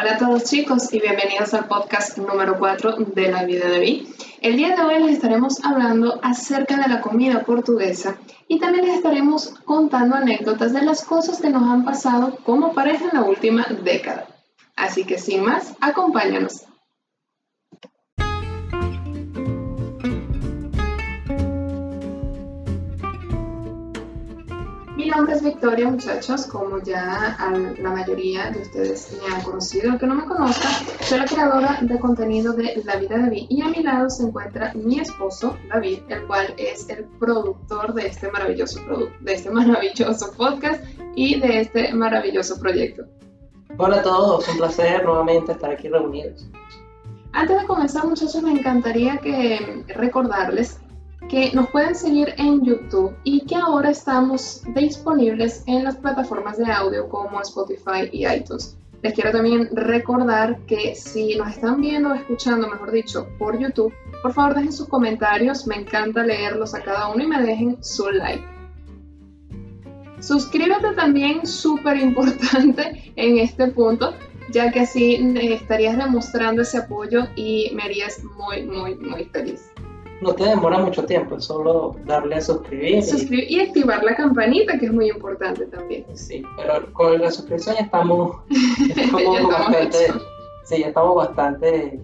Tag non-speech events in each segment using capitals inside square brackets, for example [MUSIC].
Hola a todos chicos y bienvenidos al podcast número 4 de la vida de Vi. El día de hoy les estaremos hablando acerca de la comida portuguesa y también les estaremos contando anécdotas de las cosas que nos han pasado como pareja en la última década. Así que sin más, acompáñanos. Nombre es Victoria, muchachos, como ya la mayoría de ustedes me han conocido. El que no me conozca, soy la creadora de contenido de La Vida de David y a mi lado se encuentra mi esposo, David, el cual es el productor de este maravilloso, de este maravilloso podcast y de este maravilloso proyecto. Hola a todos, un placer nuevamente estar aquí reunidos. Antes de comenzar, muchachos, me encantaría que recordarles que nos pueden seguir en YouTube y que ahora estamos disponibles en las plataformas de audio como Spotify y iTunes. Les quiero también recordar que si nos están viendo o escuchando, mejor dicho, por YouTube, por favor dejen sus comentarios, me encanta leerlos a cada uno y me dejen su like. Suscríbete también, súper importante [LAUGHS] en este punto, ya que así estarías demostrando ese apoyo y me harías muy, muy, muy feliz no te demora mucho tiempo, es solo darle a suscribir. y... activar la campanita, que es muy importante también. Sí, pero con la suscripción ya estamos, [LAUGHS] bastante, sí, ya estamos bastante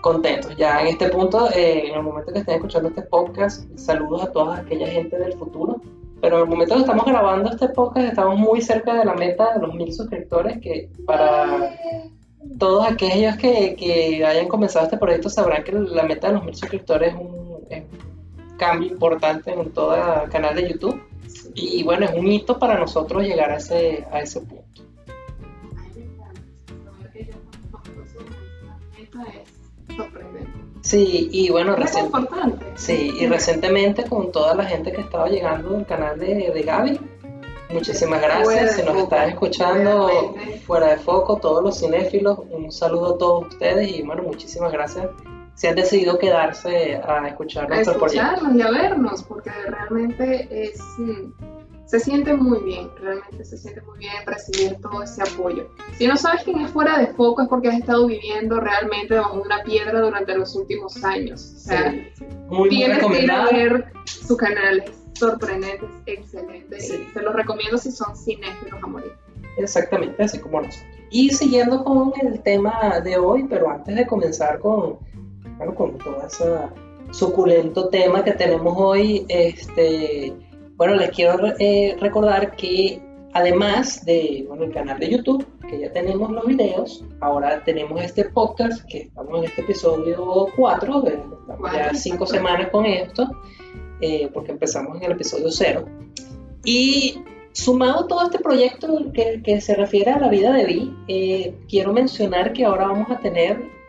contentos. Ya en este punto, eh, en el momento que estén escuchando este podcast, saludos a toda aquella gente del futuro. Pero en el momento que estamos grabando este podcast, estamos muy cerca de la meta de los mil suscriptores, que para todos aquellos que, que hayan comenzado este proyecto sabrán que la meta de los mil suscriptores es un cambio importante en todo el canal de YouTube. Y bueno, es un hito para nosotros llegar a ese, a ese punto. Sí, y bueno, sí, y recientemente con toda la gente que estaba llegando del canal de, de Gaby, muchísimas gracias. Si nos están escuchando fuera de foco, todos los cinéfilos, un saludo a todos ustedes y bueno, muchísimas gracias si han decidido quedarse a escuchar nuestro escucharnos y a vernos, porque realmente es, mm, se siente muy bien, realmente se siente muy bien recibir todo ese apoyo. Si no sabes quién es fuera de foco es porque has estado viviendo realmente debajo de una piedra durante los últimos años. O sea, muy, tienes que ir a ver su canal, es sorprendente, es excelente. Y te lo recomiendo si son cinéfilos a morir. Exactamente, así como nosotros. Y siguiendo con el tema de hoy, pero antes de comenzar con con todo ese suculento tema que tenemos hoy, este, bueno, les quiero eh, recordar que además de bueno, el canal de YouTube, que ya tenemos los videos, ahora tenemos este podcast, que estamos en este episodio 4, estamos ya cinco semanas con esto, eh, porque empezamos en el episodio 0. Y sumado todo este proyecto que, que, se refiere a la vida de Vi, eh, quiero mencionar que ahora vamos a tener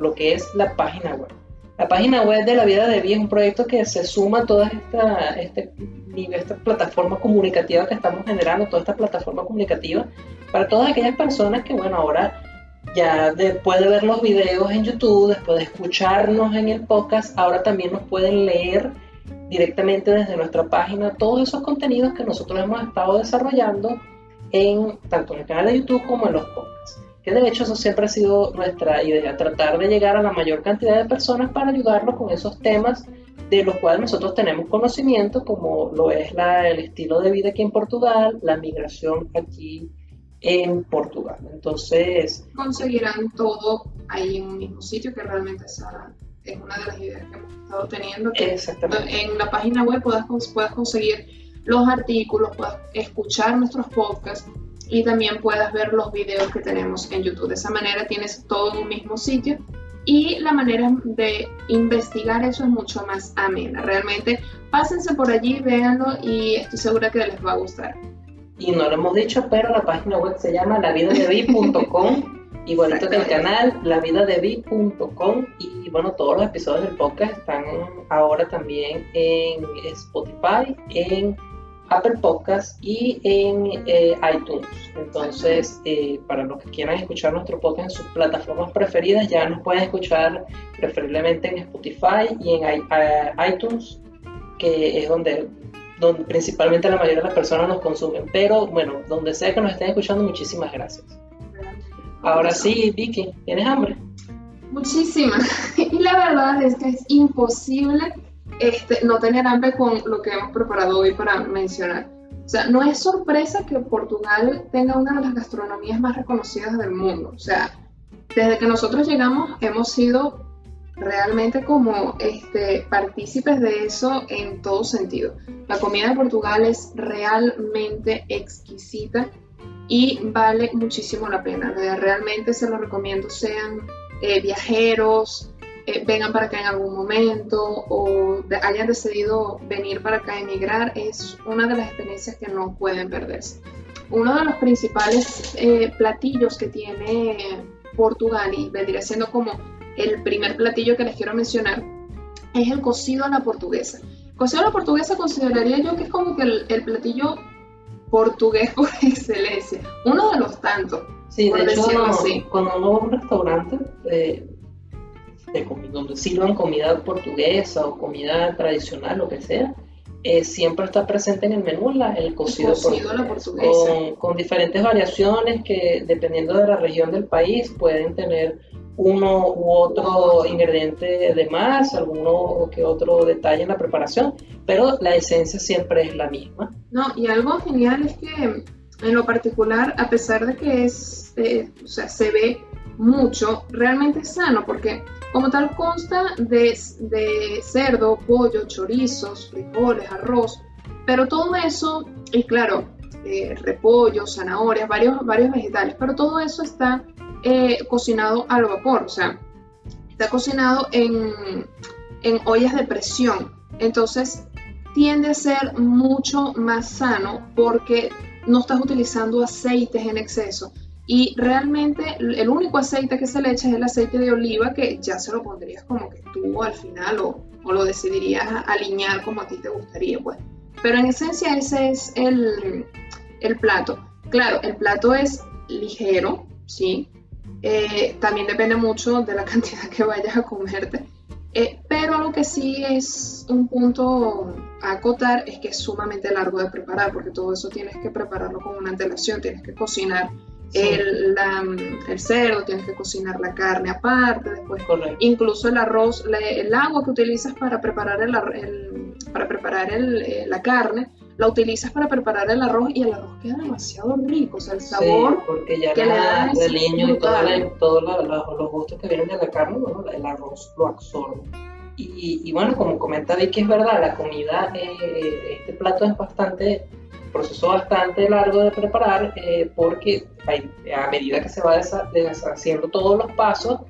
lo que es la página web. La página web de la vida de vida es un proyecto que se suma a toda esta, este, esta plataforma comunicativa que estamos generando, toda esta plataforma comunicativa, para todas aquellas personas que, bueno, ahora ya después de ver los videos en YouTube, después de escucharnos en el podcast, ahora también nos pueden leer directamente desde nuestra página todos esos contenidos que nosotros hemos estado desarrollando en tanto en el canal de YouTube como en los podcasts de hecho eso siempre ha sido nuestra idea, tratar de llegar a la mayor cantidad de personas para ayudarlos con esos temas de los cuales nosotros tenemos conocimiento, como lo es la, el estilo de vida aquí en Portugal, la migración aquí en Portugal. Entonces... Conseguirán todo ahí en un mismo sitio, que realmente esa es una de las ideas que hemos estado teniendo. Que Exactamente. En la página web puedas, puedas conseguir los artículos, puedas escuchar nuestros podcasts y también puedas ver los videos que tenemos en YouTube. De esa manera tienes todo en un mismo sitio y la manera de investigar eso es mucho más amena. Realmente pásense por allí, véanlo y estoy segura que les va a gustar. Y no lo hemos dicho, pero la página web se llama lavidadevi.com. Igualito que el canal, lavidadevi.com y bueno, todos los episodios del podcast están ahora también en Spotify, en Apple Podcast y en eh, iTunes. Entonces, eh, para los que quieran escuchar nuestro podcast en sus plataformas preferidas, ya nos pueden escuchar preferiblemente en Spotify y en eh, iTunes, que es donde, donde principalmente la mayoría de las personas nos consumen. Pero bueno, donde sea que nos estén escuchando, muchísimas gracias. Ahora sí, Vicky, ¿tienes hambre? Muchísima. [LAUGHS] Y la verdad es que es imposible este, no tener hambre con lo que hemos preparado hoy para mencionar. O sea, no es sorpresa que Portugal tenga una de las gastronomías más reconocidas del mundo. O sea, desde que nosotros llegamos hemos sido realmente como este, partícipes de eso en todo sentido. La comida de Portugal es realmente exquisita y vale muchísimo la pena. Realmente se lo recomiendo, sean eh, viajeros, eh, vengan para acá en algún momento o hayan decidido venir para acá a emigrar, es una de las experiencias que no pueden perderse. Uno de los principales eh, platillos que tiene Portugal y vendría siendo como el primer platillo que les quiero mencionar es el cocido a la portuguesa. cocido a la portuguesa consideraría yo que es como que el, platillo portugués por [LAUGHS] excelencia, uno de los tantos. Sí, de hecho, cuando uno va a un restaurante, eh, donde sirvan comida portuguesa o comida tradicional, lo que sea, eh, siempre está presente en el menú el cocido, con, con, diferentes variaciones que dependiendo de la región del país pueden tener uno u otro. ingrediente de más, alguno que otro detalle en la preparación, pero la esencia siempre es la misma. No, y algo genial es que en lo particular, a pesar de que es, eh, o sea, se ve mucho, realmente es sano, porque como tal consta de, cerdo, pollo, chorizos, frijoles, arroz, pero todo eso, y claro, eh, repollo, zanahorias, varios, varios vegetales, pero todo eso está eh, cocinado al vapor, o sea, está cocinado en, en ollas de presión. Entonces, tiende a ser mucho más sano porque no estás utilizando aceites en exceso. Y realmente el único aceite que se le echa es el aceite de oliva, que ya se lo pondrías como que tú al final o, lo decidirías alinear como a ti te gustaría, pues. Pero en esencia ese es el, plato. Claro, el plato es ligero, ¿sí? Eh, también depende mucho de la [LAUGHS] cantidad que vayas a comerte. Eh, pero lo que sí es un punto a acotar es que es sumamente largo de preparar, porque todo eso tienes que prepararlo con una antelación, tienes que cocinar el, el, cerdo, tienes que cocinar la carne aparte, después incluso el arroz, el agua que utilizas para preparar, el, para preparar eh, la carne, la utilizas para preparar el arroz y el arroz queda demasiado rico, o sea, el sabor porque ya que le da el leño y todos los gustos que vienen de la carne, bueno, el arroz lo absorbe. Y, y, bueno, como comenta Vicky, es verdad, la comida, eh, este plato es bastante proceso bastante largo de preparar eh, porque a medida que se va deshaciendo todos los pasos,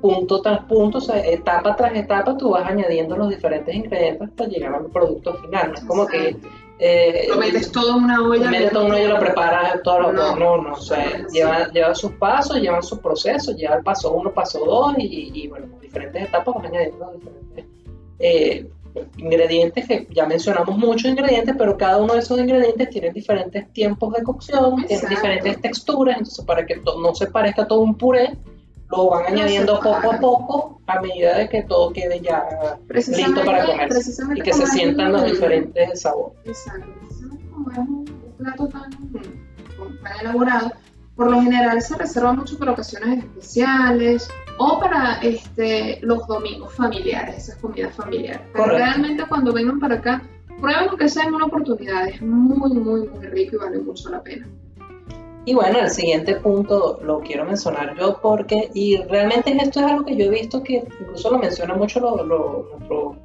punto tras punto, etapa tras etapa, tú vas añadiendo los diferentes ingredientes hasta llegar al producto final. No es como que... Eh, lo metes todo en una olla. Metes todo en una olla lo preparas todo. No, no, no, no o sea, lleva, lleva, sus pasos, llevan sus procesos, lleva el paso uno, paso dos y, y bueno, diferentes etapas vas añadiendo los diferentes eh, ingredientes que ya mencionamos muchos ingredientes, pero cada uno de esos ingredientes tiene diferentes tiempos de cocción, tiene diferentes texturas, entonces para que no se parezca todo un puré, lo van añadiendo poco a poco a medida de que todo quede ya listo para comer y que se sientan los diferentes sabores. Exacto, como es un plato tan, tan elaborado, por lo general se reserva mucho para ocasiones especiales o para este, los domingos familiares, esas comidas familiares. Pero realmente cuando vengan para acá, prueben lo que sea en una oportunidad, es muy, muy, muy rico y vale mucho la pena. Y bueno, el siguiente punto lo quiero mencionar yo porque, y realmente esto es algo que yo he visto que incluso lo mencionan mucho los, nuestros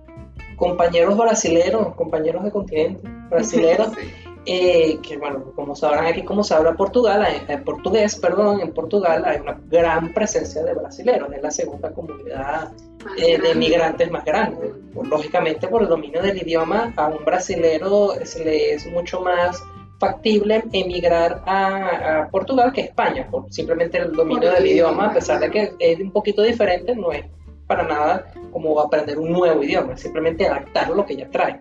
compañeros brasileros, compañeros de continente brasileros, [LAUGHS] Eh, que bueno, como sabrán aquí, como se habla Portugal, en, portugués, perdón, en Portugal hay una gran presencia de brasileños, es la segunda comunidad eh, de migrantes más grande. lógicamente, por el dominio del idioma, a un brasilero se le es mucho más factible emigrar a, Portugal que a España, por simplemente el dominio del idioma, a pesar de que es un poquito diferente, no es para nada como aprender un nuevo idioma, simplemente adaptar lo que ya trae.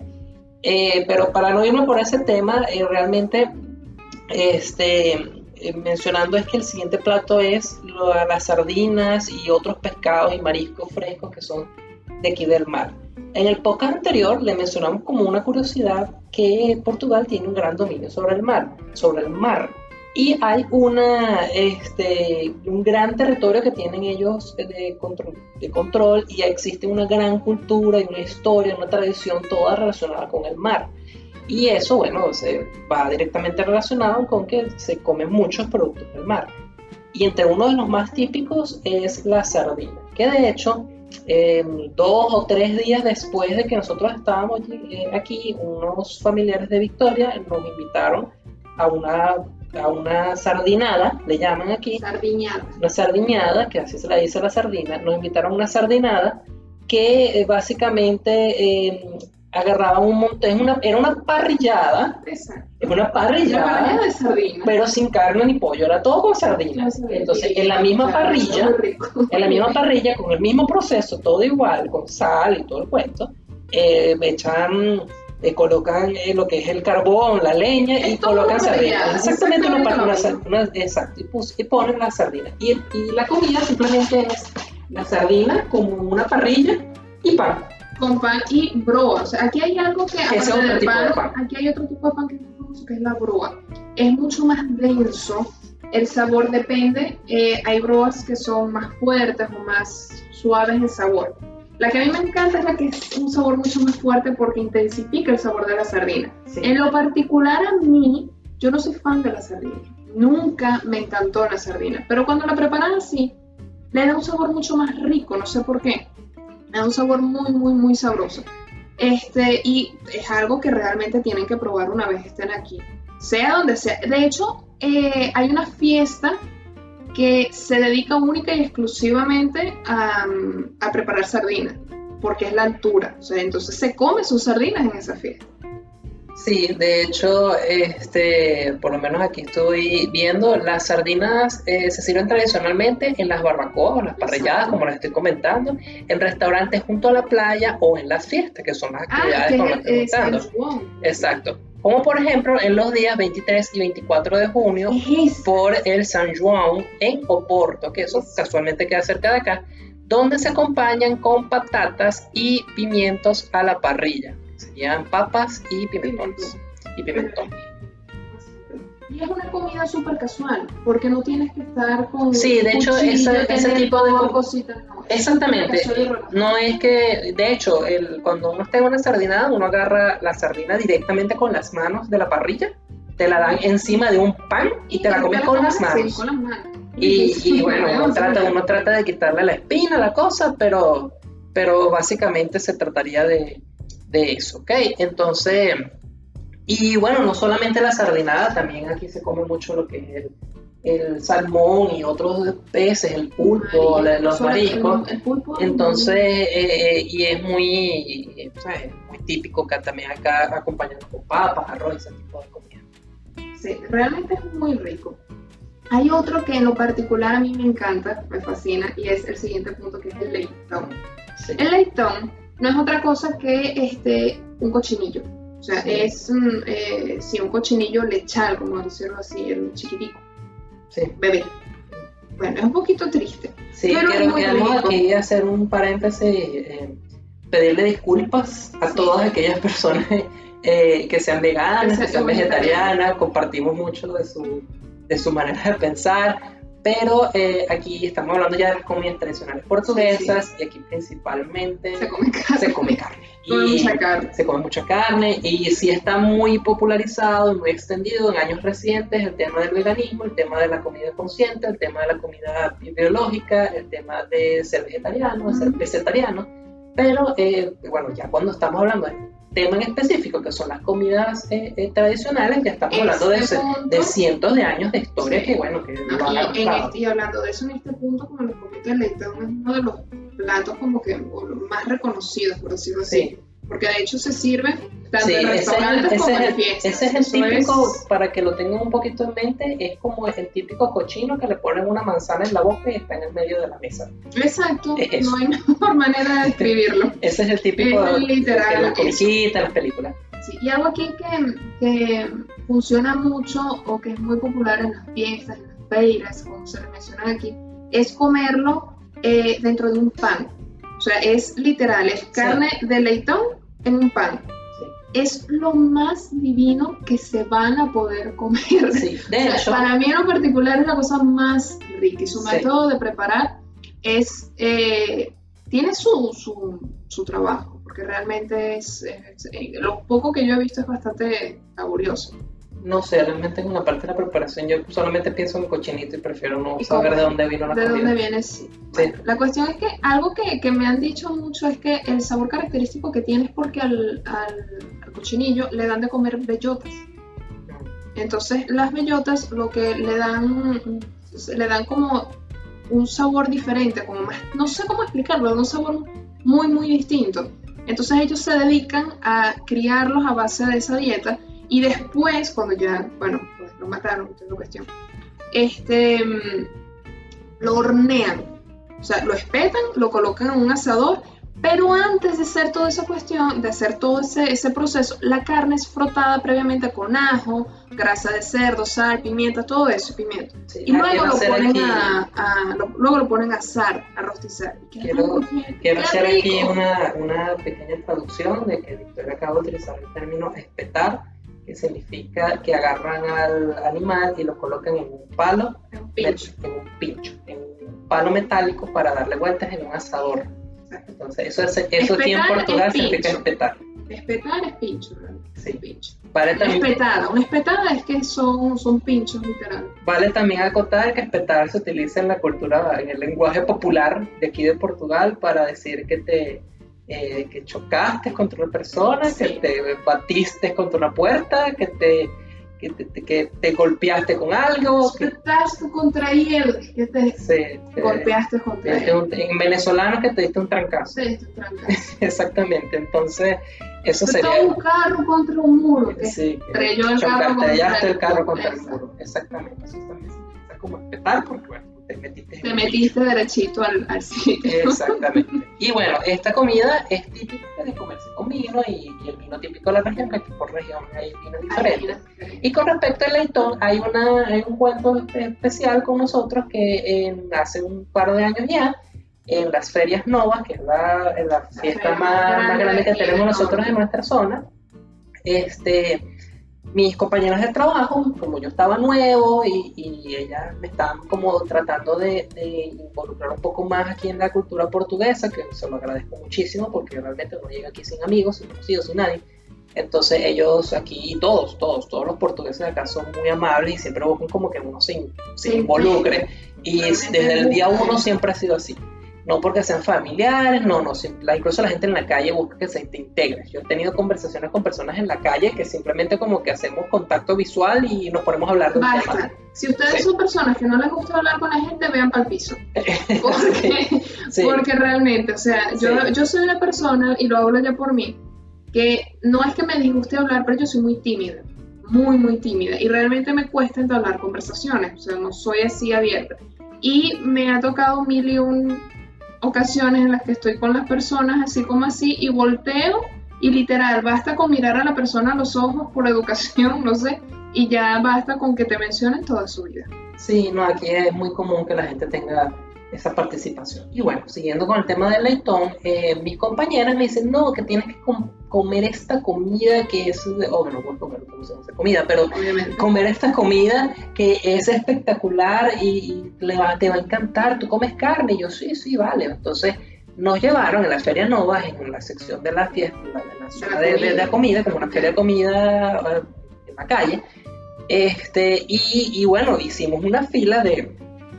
Eh, pero para no irme por ese tema, eh, realmente este, eh, mencionando es que el siguiente plato es las sardinas y otros pescados y mariscos frescos que son de aquí del mar. En el podcast anterior le mencionamos como una curiosidad que Portugal tiene un gran dominio sobre el mar, sobre el mar. Y hay una, este, un gran territorio que tienen ellos de control, de control y existe una gran cultura y una historia, una tradición toda relacionada con el mar. Y eso, bueno, se va directamente relacionado con que se comen muchos productos del mar. Y entre uno de los más típicos es la sardina, que de hecho, dos o tres días después de que nosotros estábamos eh, aquí, unos familiares de Victoria nos invitaron a una, a una sardinada, le llaman aquí. Sardiñada. Una sardiñada, que así se la dice la sardina. Nos invitaron a una sardinada que eh, básicamente eh, agarraban un montón, una, era una parrillada, Exacto. es una parrillada, Una parrilla de sardina. pero sin carne ni pollo, era todo con sardinas. Entonces, en la misma Claro, parrilla, en la misma parrilla, con el mismo proceso, todo igual, con sal y todo el cuento, eh, echan, eh, colocan eh, lo que es el carbón, la leña y Es colocan sardinas. Exactamente, exactamente una una- exacto, y, pus- y ponen la sardina. Y, y la comida simplemente es la sardina como una parrilla y pan. Con pan y broa. O sea, aquí hay algo que, es del tipo de pan, pan. aquí hay otro tipo de pan que que es la broa. Es mucho más denso. El sabor depende. eh, hay broas que son más fuertes o más suaves en sabor. La que a mí me encanta es la que es un sabor mucho más fuerte porque intensifica el sabor de la sardina. Sí. En lo particular a mí, yo no soy fan de la sardina. Nunca me encantó la sardina. Pero cuando la preparan así, le da un sabor mucho más rico, no sé por qué. Le da un sabor muy, muy, muy sabroso. Este, y es algo que realmente tienen que probar una vez estén aquí. Sea donde sea. De hecho, eh, hay una fiesta que se dedica única y exclusivamente a, a preparar sardinas, porque es la altura. O sea, entonces se come sus sardinas en esa fiesta. Sí, de hecho, este, por lo menos aquí estoy viendo, las sardinas eh, se sirven tradicionalmente en las barbacoas o las parrilladas, como les estoy comentando, en restaurantes junto a la playa o en las fiestas, que son las Ah, actividades que con las que es estoy contando. Exacto. Como por ejemplo en los días 23 y 24 de junio por el San Juan en Oporto, que eso casualmente queda cerca de acá, donde se acompañan con patatas y pimientos a la parrilla. Serían papas y pimentones. Y pimentón. Y es una comida súper casual, porque no tienes que estar con. Sí, de hecho, ese- tipo de cositas. no. Exactamente. No es que, de hecho, el, cuando uno está en una sardinada, uno agarra la sardina directamente con las manos de la parrilla, te la dan encima de un pan y te la comes con las manos. con las manos. Y, bueno, uno trata, sí. uno trata de quitarle la espina la cosa, pero, pero básicamente se trataría de, de eso, ¿ok? Entonces, y bueno, no solamente la sardinada, también aquí se come mucho lo que es el, el salmón y otros peces, el pulpo, Marisco, la- los mariscos. el pulpo es Entonces, eh, eh, y es muy, o sea, es muy típico que también acá acompañado con papas, arroz, ese tipo de comida. Sí, realmente es muy rico. Hay otro que en lo particular a mí me encanta, me fascina, y es el siguiente punto que es el leitón. Sí. El leitón no es otra cosa que este, un cochinillo. O sea, es mm, eh, sí, un cochinillo lechal, como decirlo así, el chiquitico, Sí. bebé. Bueno, es un poquito triste. Sí, Pero queremos rico. aquí hacer un paréntesis, eh, pedirle disculpas a Sí. todas aquellas personas eh, que sean veganas, Que que sean sean vegetarianas, compartimos mucho de su, de su manera de pensar, pero eh, aquí estamos hablando ya de las comidas tradicionales portuguesas y aquí principalmente Se come carne. se come carne. [LAUGHS] Come Y- mucha carne. se come mucha carne y sí está muy popularizado y muy extendido en años recientes el tema del veganismo, el tema de la comida consciente, el tema de la comida biológica, el tema de ser vegetariano, de ser Ujú. vegetariano, pero eh, bueno, ya cuando estamos hablando de tema en específico, que son las comidas eh, eh, tradicionales, ya estamos hablando de, Este punto- de cientos de años de historia Sí. que bueno, que No, han en este- y hablando de eso, en este punto, como les comento, el leitón es uno de los platos como que más reconocidos, por decirlo así. Sí. Porque de hecho se sirve tanto Sí, en ese, restaurantes ese como es en fiestas. ese es el Eso típico, es- para que lo tengan un poquito en mente, es como el típico cochino que le ponen una manzana en la boca y está en el medio de la mesa. Exacto, es eso. no hay [LAUGHS] mejor manera de describirlo. [LAUGHS] Ese es el típico Es de literal que las eso. comiquitas, las películas. Sí, y algo aquí que, que funciona mucho o que es muy popular en las fiestas, en las feiras, como se le menciona aquí, es comerlo eh, dentro de un pan. O sea, es literal, es carne de leitón en un pan. Sí. es lo más divino que se van a poder comer. Sí, de [LAUGHS] O sea, hecho, para mí en lo particular es la cosa más rica y su método de preparar es, eh, tiene su, su, su trabajo, porque realmente es, es- eh, lo poco que yo he visto es bastante laborioso. No sé, realmente en una parte de la preparación yo solamente pienso en cochinito y prefiero no ¿Y saber de dónde vino la ¿De comida. dónde viene? Sí. La cuestión es que algo que, que me han dicho mucho es que el sabor característico que tiene es porque al, al- al cochinillo le dan de comer bellotas. Entonces las bellotas lo que le dan, le dan como un sabor diferente, como más, no sé cómo explicarlo, un sabor muy muy distinto. Entonces ellos se dedican a criarlos a base de esa dieta y después, cuando ya, bueno, pues lo mataron, esta es la cuestión, este, mm, lo hornean, o sea, lo espetan, lo colocan en un asador, pero antes de hacer toda esa cuestión, de hacer todo ese, ese proceso, la carne es frotada previamente con ajo, grasa de cerdo, sal, pimienta, todo eso, pimienta. Sí, Y luego lo ponen aquí, a, a- lo- luego lo ponen a asar, a rostizar. Quiero- quiero hacer aquí rico. una, una pequeña traducción de que Victoria acaba de utilizar el término espetar, que significa que agarran al animal y lo colocan en un palo, Un pincho. en un pincho, en un palo metálico para darle vueltas en un asador. Entonces, eso, es, eso aquí en Portugal es significa espetar. Espetar es pincho, ¿verdad? Sí. Pincho. Vale también, espetada, una espetada es que son, son pinchos literal. vale también acotar que espetar se utiliza en la cultura, en el lenguaje popular de aquí de Portugal para decir que te eh, que chocaste contra una persona, que Sí. te batiste contra una puerta, que te, que te, que te golpeaste con algo, que Espetaste contra él, que te te- golpeaste te contra un- en venezolano que te diste un trancazo. Sí, te trancas. [LAUGHS] Exactamente, entonces eso Espetó sería... un carro contra un muro. que Sí, que estrelló el carro contra el el carro contra el muro. Exactamente, eso también utiliza como espetar porque bueno, te metiste Te metiste derechito al, al sitio. Exactamente. [LAUGHS] Y bueno, esta comida es típica de comerse con vino y, y el vino típico de la región, que por región hay vinos diferentes. Y con respecto al leitón, hay, una, hay un cuento especial con nosotros que en- hace un par de años ya, en las ferias novas, que es la, en la fiesta feria más, más grande que tenemos nosotros en nuestra zona, este, mis compañeras de trabajo, como yo estaba nuevo y, y ellas me estaban como tratando de, de involucrar un poco más aquí en la cultura portuguesa, que se lo agradezco muchísimo porque realmente uno llega aquí sin amigos, sin conocidos, sin nadie. Entonces ellos aquí, todos, todos, todos los portugueses de acá son muy amables y siempre buscan como que uno se, se involucre. Y desde el día uno siempre ha sido así. No porque sean familiares, no, no, incluso la gente en la calle busca que se te integre. Yo he tenido conversaciones con personas en la calle que simplemente como que hacemos contacto visual y nos ponemos a hablar de un tema. Basta. Si ustedes Sí. son personas que no les gusta hablar con la gente, vean para el piso. [LAUGHS] Porque, Sí. porque realmente, o sea, yo, yo soy una persona, y lo hablo ya por mí, que no es que me disguste hablar, pero yo soy muy tímida. Muy, muy tímida. Y realmente me cuesta entablar conversaciones. O sea, no soy así abierta. Y me ha tocado mil y un ocasiones en las que estoy con las personas así como así y volteo y literal, basta con mirar a la persona a los ojos por educación, [LAUGHS] no sé, y ya basta con que te mencionen toda su vida. Sí, no, aquí es muy común que la gente tenga esa participación. Y bueno, siguiendo con el tema del leitón, eh, mis compañeras me dicen, no, que tienes que com- comer esta comida que es, de- oh, no voy a comer como se comida, pero Obviamente. comer esta comida que es espectacular y, y le va- te va a encantar, tú comes carne, y yo sí, sí, vale. Entonces nos llevaron en la Feria Nova, en la sección de la fiesta, en la, en la zona de, de- de la comida, como una feria de comida eh, en la calle. Este, y, y bueno, hicimos una fila de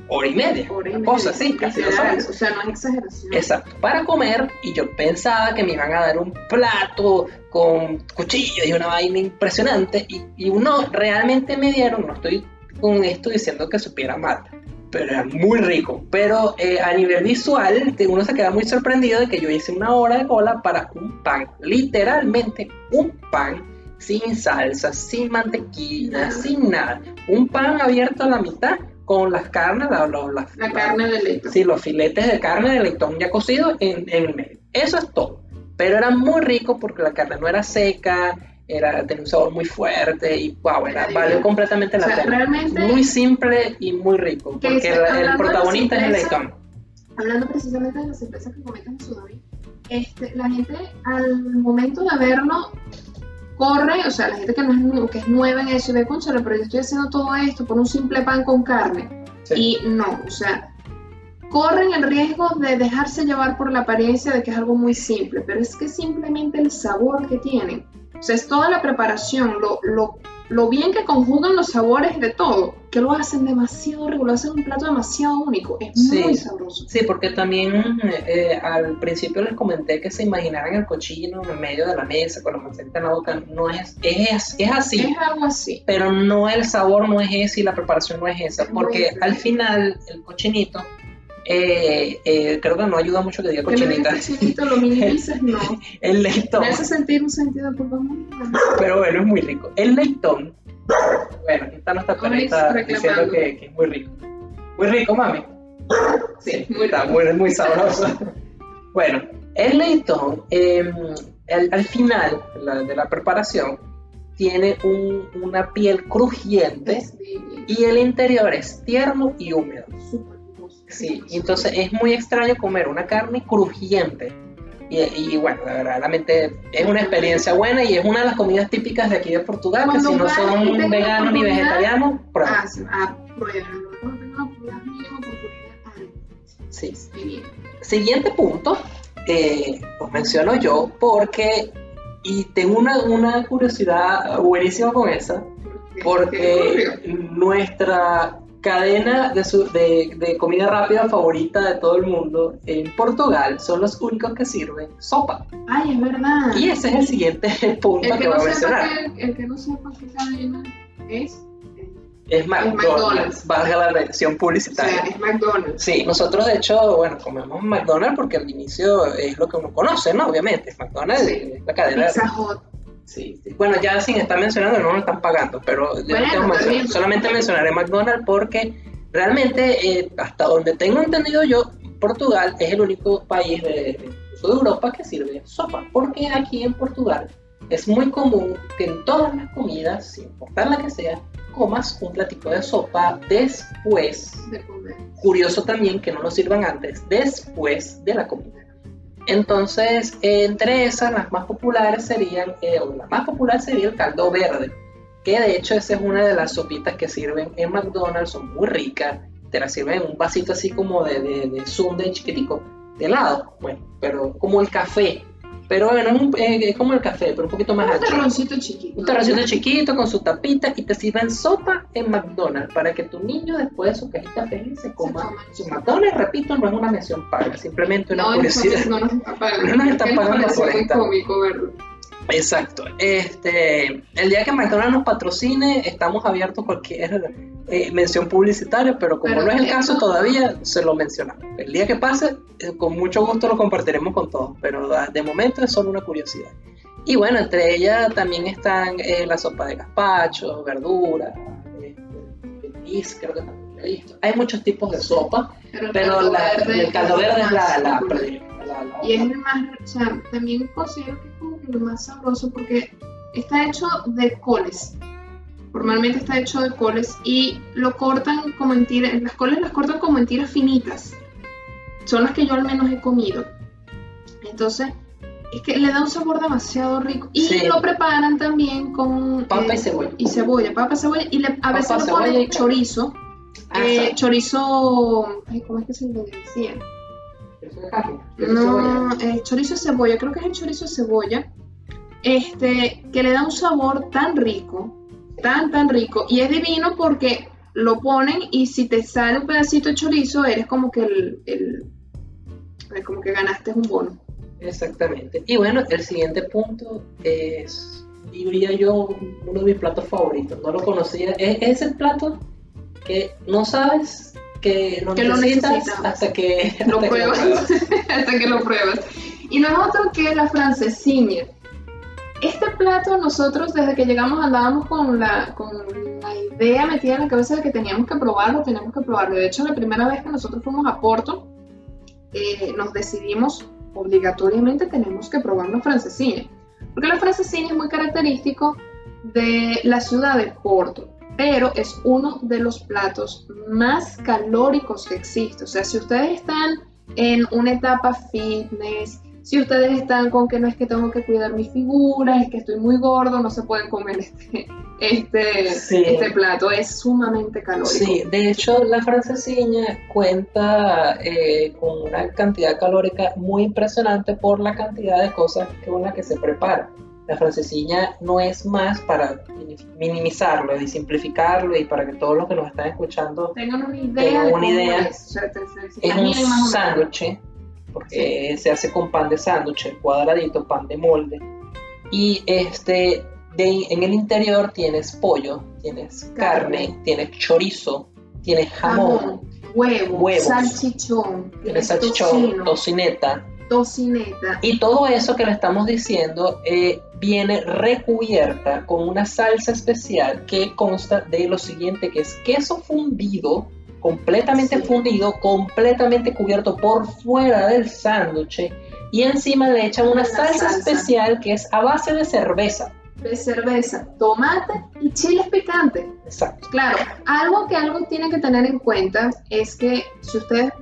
hora y media, Hora y una media, cosa así, casi dos horas. O sea, no es exageración. Exacto, para comer y yo pensaba que me iban a dar un plato con cuchillo y una vaina impresionante y, y uno realmente me dieron, no estoy con esto diciendo que supiera mal, pero era muy rico, pero eh, a nivel visual uno se queda muy sorprendido de que yo hice una hora de cola para un pan, literalmente un pan sin salsa, sin mantequilla, Nada. sin nada, un pan abierto a la mitad con las carnes, la, la- la- La carne de leche. Sí, los filetes de carne de leitón ya cocido en, en el medio. Eso es todo. Pero era muy rico porque la carne no era seca, era, tenía un sabor muy fuerte y wow, era, Era valió completamente la O sea, pena. Muy simple y muy rico, Que porque el- el, protagonista es el leitón. Hablando precisamente de las empresas que Jesús David, este, la gente al momento de verlo corre, o sea, la gente que, no es, que es nueva en eso y ve, conchale, pero yo estoy haciendo todo esto por un simple pan con carne. Sí. Y no, o sea, corren el riesgo de dejarse llevar por la apariencia de que es algo muy simple, pero es que simplemente el sabor que tienen. O sea, es toda la preparación, lo, lo, lo bien que conjugan los sabores de todo, que lo hacen demasiado rico, lo hacen un plato demasiado único. Es Sí. muy sabroso. Sí, porque también eh, al principio les comenté que se imaginaran el cochino en medio de la mesa con la manzanita en la boca. No es, es, es así. Es algo así. pero no el sabor no es ese y la preparación no es esa, porque al final el cochinito, eh, eh, creo que no ayuda mucho que diga Que cochinita, digas cochinito, lo minimices, no. [LAUGHS] el leitón, Me hace sentir un sentido de grande. pero bueno, es muy rico. El leitón, bueno, aquí está nuestra perrita diciendo que, que es muy rico. Muy rico, mami. Sí, muy está rico. muy, muy sabroso. bueno, el leitón, eh, al, al final la- de la preparación, tiene un- una piel crujiente. Y el interior es tierno y húmedo. Súper jugoso. Sí, y entonces es muy extraño comer una carne crujiente. Y, y bueno, verdaderamente es una experiencia buena y es una de las comidas típicas de aquí de Portugal, que Cuando si no son veganos ni vegetarianos, prueben. Ah, sí. Siguiente punto, eh, os menciono yo porque, y tengo una, una curiosidad buenísima con esa, ¿Qué porque nuestra cadena de, su- de, de comida rápida favorita de todo el mundo en Portugal son los únicos que sirven sopa. Ay, es verdad. Y ese es el siguiente [LAUGHS] punto el que que, voy a mencionar. que, el que no sepa qué cadena es, Es McDonald's, McDonald's. valga la o publicitaria. sea, es McDonald's. Sí, nosotros de hecho, bueno, comemos McDonald's porque al inicio es lo que uno conoce, ¿no? Obviamente, McDonald's Sí. es la cadena. Pizza Hut. Sí, sí. Bueno, ya sin estar mencionando, no nos están pagando, pero yo Bueno, mencionar. solamente mencionaré McDonald's porque realmente, eh, hasta donde tengo entendido yo, Portugal es el único país de, de, Europa que sirve sopa, porque aquí en Portugal es muy común que en todas las comidas, sin importar la que sea, comas un platito de sopa después de comer. curioso también que no lo sirvan antes, después de la comida. Entonces, entre esas, las más populares serían, eh, la más popular sería el caldo verde, que de hecho esa es una de las sopitas que sirven en McDonald's, son muy ricas, te la sirven en un vasito así como de, de, de sundae chiquitico, de helado, bueno, pero como el café, pero bueno, es, un- eh, es como el café, pero un poquito más Un ancho. terroncito chiquito. Un terracito chiquito con su tapita y te sirven sopa en McDonald's para que tu niño después de su cajita feliz se coma su McDonald's. Repito, no es una mención paga, simplemente una No, curiosidad. no nos está pagando. No nos están Es pagando por esta. cómico verlo. Exacto. Este, el día que McDonald's nos patrocine, estamos abiertos a cualquier eh, mención publicitaria, pero como Pero no es el caso todavía, se lo mencionamos. El día que pase, eh, con mucho gusto lo compartiremos con todos, pero de momento es solo una curiosidad. Y bueno, entre ellas también están eh, la sopa de gazpacho, verduras, este, creo que también he visto. Hay muchos tipos de sopa, Pero el pero caldo la- verde el caldo verde es la, la la- Y es más, o sea, también considero que que lo más sabroso porque está hecho de coles. Normalmente está hecho de coles y lo cortan como en tiras, las coles las cortan como en tiras finitas. Son las que yo al menos he comido. Entonces, es que le da un sabor demasiado rico. Y Sí. lo preparan también con... Papa y eh, cebolla. Y cebolla, papa, cebolla. Y le- a Papa, veces le ponen y- chorizo. Ah, eh, chorizo... Ay, ¿Cómo es que se le decía? Carne, No, eh, chorizo de cebolla, creo que es el chorizo de cebolla, este, que le da un sabor tan rico, tan, tan rico, y es divino porque lo ponen y si te sale un pedacito de chorizo, eres como que el, el- como que ganaste un bono. Exactamente. Y bueno, el siguiente punto es, diría yo, uno de mis platos favoritos. No lo conocía. Es, es el plato que no sabes que lo Que lo necesitas necesitas. hasta que [LAUGHS] Lo hasta que pruebas [LAUGHS] hasta que lo pruebas. Y no es otro que la francesina. Este plato nosotros desde que llegamos andábamos con la, con la idea metida en la cabeza de que teníamos que probarlo, teníamos que probarlo. De hecho, la primera vez que nosotros fuimos a Porto, eh, nos decidimos obligatoriamente tenemos que probar la francesina. Porque la francesina es muy característico de la ciudad de Porto, pero es uno de los platos más calóricos que existe. O sea, si ustedes están en una etapa fitness, Si ustedes están con que no es que tengo que cuidar mi figura, es que estoy muy gordo, no se pueden comer este, este, Sí. este plato. Es sumamente calórico. Sí, de hecho la francesiña cuenta eh, con una cantidad calórica muy impresionante por la cantidad de cosas con las que se prepara. La francesiña no es más para minimizarlo y simplificarlo y para que todos los que nos están escuchando Tengan una idea Tengan una idea. es. Es un sándwich porque se hace con pan de sándwich, cuadradito, pan de molde y este de- en el interior tienes pollo, tienes carne, Carne. tienes chorizo, tienes jamón, Jamón, huevo, Huevos. salchichón, tienes salchichón, tocino, tocineta tocineta. y todo eso que le estamos diciendo eh, viene recubierta con una salsa especial que consta de lo siguiente que es queso fundido completamente Sí. fundido, completamente cubierto por fuera del sándwich y encima le echan una Una salsa, salsa. especial que es a base de cerveza. de cerveza, tomate y chiles picantes. Exacto. Claro, algo que algo tienen que tener en cuenta es que si ustedes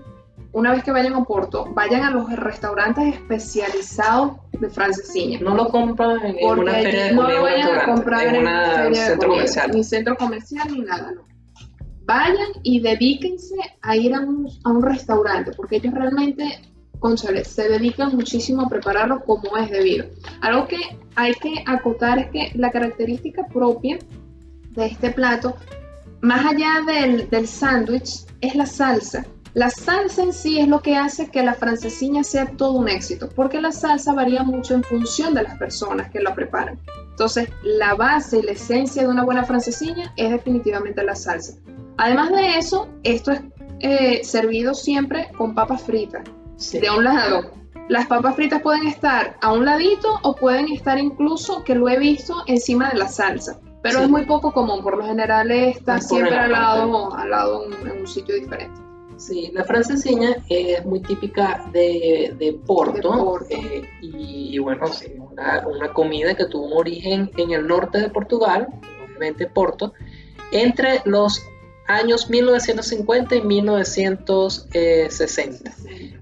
una vez que vayan a Porto, vayan a los restaurantes especializados de francesiña. No lo compran en, en Porque una feria de no lo vayan a comprar en en un feria centro comercial. Ni centro comercial ni nada, no. Vayan y dedíquense a ir a un, a un restaurante, porque ellos realmente, cónchale, se dedican muchísimo a prepararlo como es debido. Algo que hay que acotar es que la característica propia de este plato, más allá del, del sándwich, es la salsa. La salsa en sí es lo que hace que la francesiña sea todo un éxito, porque la salsa varía mucho en función de las personas que la preparan. Entonces, la base y la esencia de una buena francesiña es definitivamente la salsa. Además de eso, esto es eh, servido siempre con papas fritas. Sí. De un lado, las papas fritas pueden estar a un ladito o pueden estar incluso, que lo he visto, encima de la salsa. Pero Sí. es muy poco común, por lo general está siempre al lado, al lado en un sitio diferente. Sí, la francesiña es muy típica de, de Porto, De Porto. eh, y bueno, sí, una, una comida que tuvo un origen en el norte de Portugal, obviamente Porto, entre los años 1950 y 1960.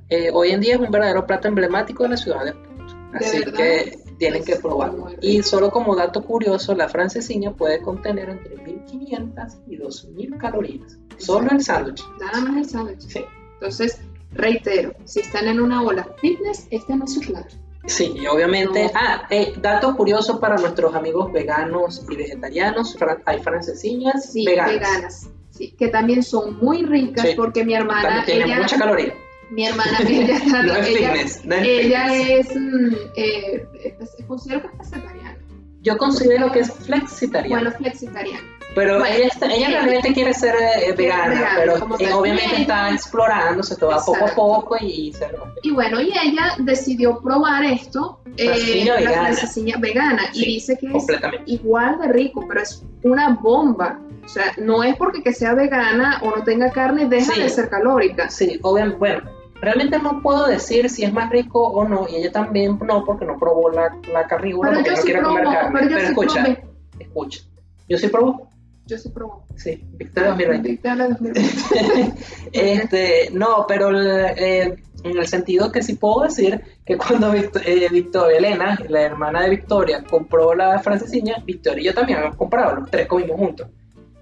Eh, hoy en día es un verdadero plato emblemático de la ciudad de Porto, ¿De así que tienen que probarlo. Y solo como dato curioso, la francesiña puede contener entre 1500 y 2000 calorías, solo el sándwich. Nada más el sándwich. Sí. Entonces, reitero, si están en una ola fitness, este no es su plato. Sí, y obviamente. No. Ah, eh, dato curioso para nuestros amigos veganos y vegetarianos: hay francesiñas Sí, veganas. veganas. Sí, que también son muy ricas Sí. porque mi hermana, ella, mucha caloría. Mi hermana, ella, No es ella, fitness, no es ella fitness. es, mm, eh, es- considero que es vegetariana. Yo considero que es flexitariana. Bueno, flexitariana. pero bueno, ella, está- ella sí. realmente quiere ser eh, vegana, vegana, pero eh, obviamente Y ella- está explorando, se va poco a Exacto. poco y se Y bueno, y ella decidió probar esto, eh, Francesiña la vegana. vegana, y Sí, dice que es igual de rico, pero es una bomba. O sea, no es porque que sea vegana o no tenga carne, deja Sí. de ser calórica. Sí, obviamente, bueno, realmente no puedo decir si es más rico o no, y ella también no, porque no probó la, la Pero porque no sí quiere comer carne. pero sí escucha, probé. escucha. Yo sí probó. Yo sí probé. Sí, Victoria 2020. Victoria 2020. [LAUGHS] este, no, pero eh, en el sentido que sí puedo decir que cuando Vict- eh, Victoria Elena, la hermana de Victoria, compró la francesiña, Victoria y yo también habíamos comprado, los tres comimos juntos.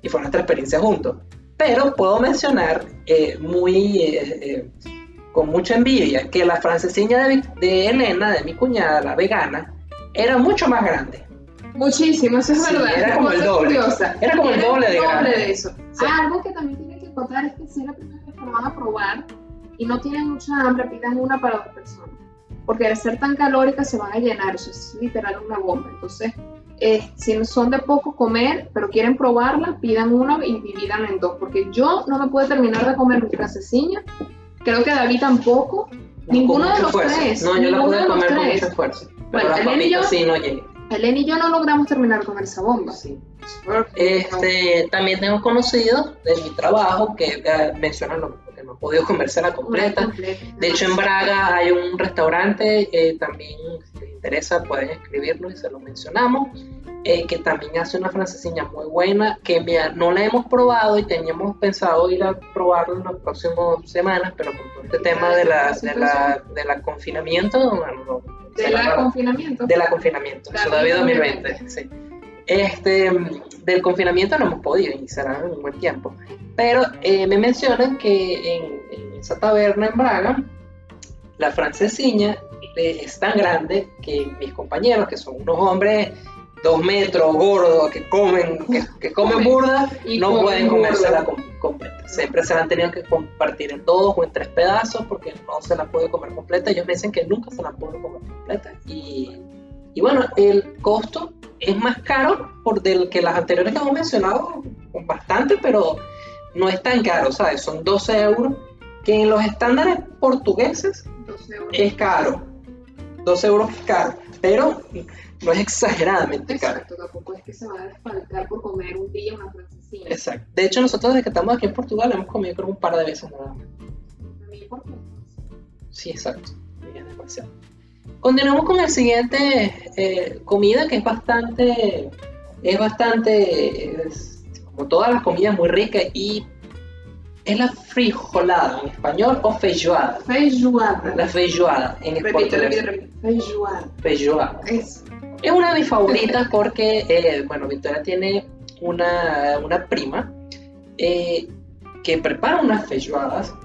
Y fue nuestra experiencia juntos. Pero puedo mencionar eh, muy eh, con mucha envidia que la francesiña de, de Elena, de mi cuñada, la vegana, era mucho más grande. Muchísimo, eso es Sí, verdad. era como el doble. curiosa. Era como el doble de grande. de eso. Sí. Ah, algo que también tienen que contar es que si es la primera vez que lo van a probar y no tienen mucha hambre, pidan una para dos personas. Porque al ser tan calórica se van a llenar, eso es literal una bomba. Entonces, eh, si son de poco comer, pero quieren probarla, pidan una y dividan en dos. Porque yo no me puedo terminar de comer mi fraseciña. Creo que David tampoco. Ninguno Con de los esfuerzo. tres, No, yo la pude comer con mucho esfuerzo. Pero Bueno, las Elena y papitas yo- sí no llegué. Helen y yo no logramos terminar comer esa bomba. Sí. Este, también tengo conocidos de mi trabajo que eh, mencionan lo mismo, podido Una completa. completa. De hecho, en Braga hay un restaurante, eh, también si les interesa pueden escribirlo y se lo mencionamos. eh, que también hace una francesiña muy buena, que mira, no la hemos probado y teníamos pensado ir a probarlo en las próximas semanas, pero con todo este tema de la, de la, de la confinamiento, no, ¿De la confinamiento? De la confinamiento, eso David 2020, sí. Este, del confinamiento no hemos podido y será en un buen tiempo. Pero eh, me mencionan que en, en, esa taberna en Braga, la francesiña es tan grande que mis compañeros, que son unos hombres dos metros, gordos, que comen, que, comen burda, y no pueden comérsela completa. Siempre se la han tenido que compartir en dos o en tres pedazos porque no se la puede comer completa. Ellos me dicen que nunca se la pueden comer completa. Y, y bueno, el costo es más caro por del que las anteriores que hemos mencionado, bastante, pero no es tan caro, ¿sabes? Son 12 euros, que en los estándares portugueses es caro. 12 euros es caro, pero no es exageradamente caro. Exacto, tampoco es que se va a desfalcar por comer un día una francesina. Exacto. De hecho, nosotros desde que estamos aquí en Portugal hemos comido creo un par de veces nada más. Sí, exacto. Es demasiado. Continuamos con el siguiente eh, comida que es bastante, es bastante, como todas las comidas, muy rica y es la frijolada en español o feijoada. Feijoada. La feijoada en español. Feijoada. Feijoada. Es. es una de mis favoritas porque, eh, bueno, Victoria tiene una, una prima eh, que prepara unas feijoadas.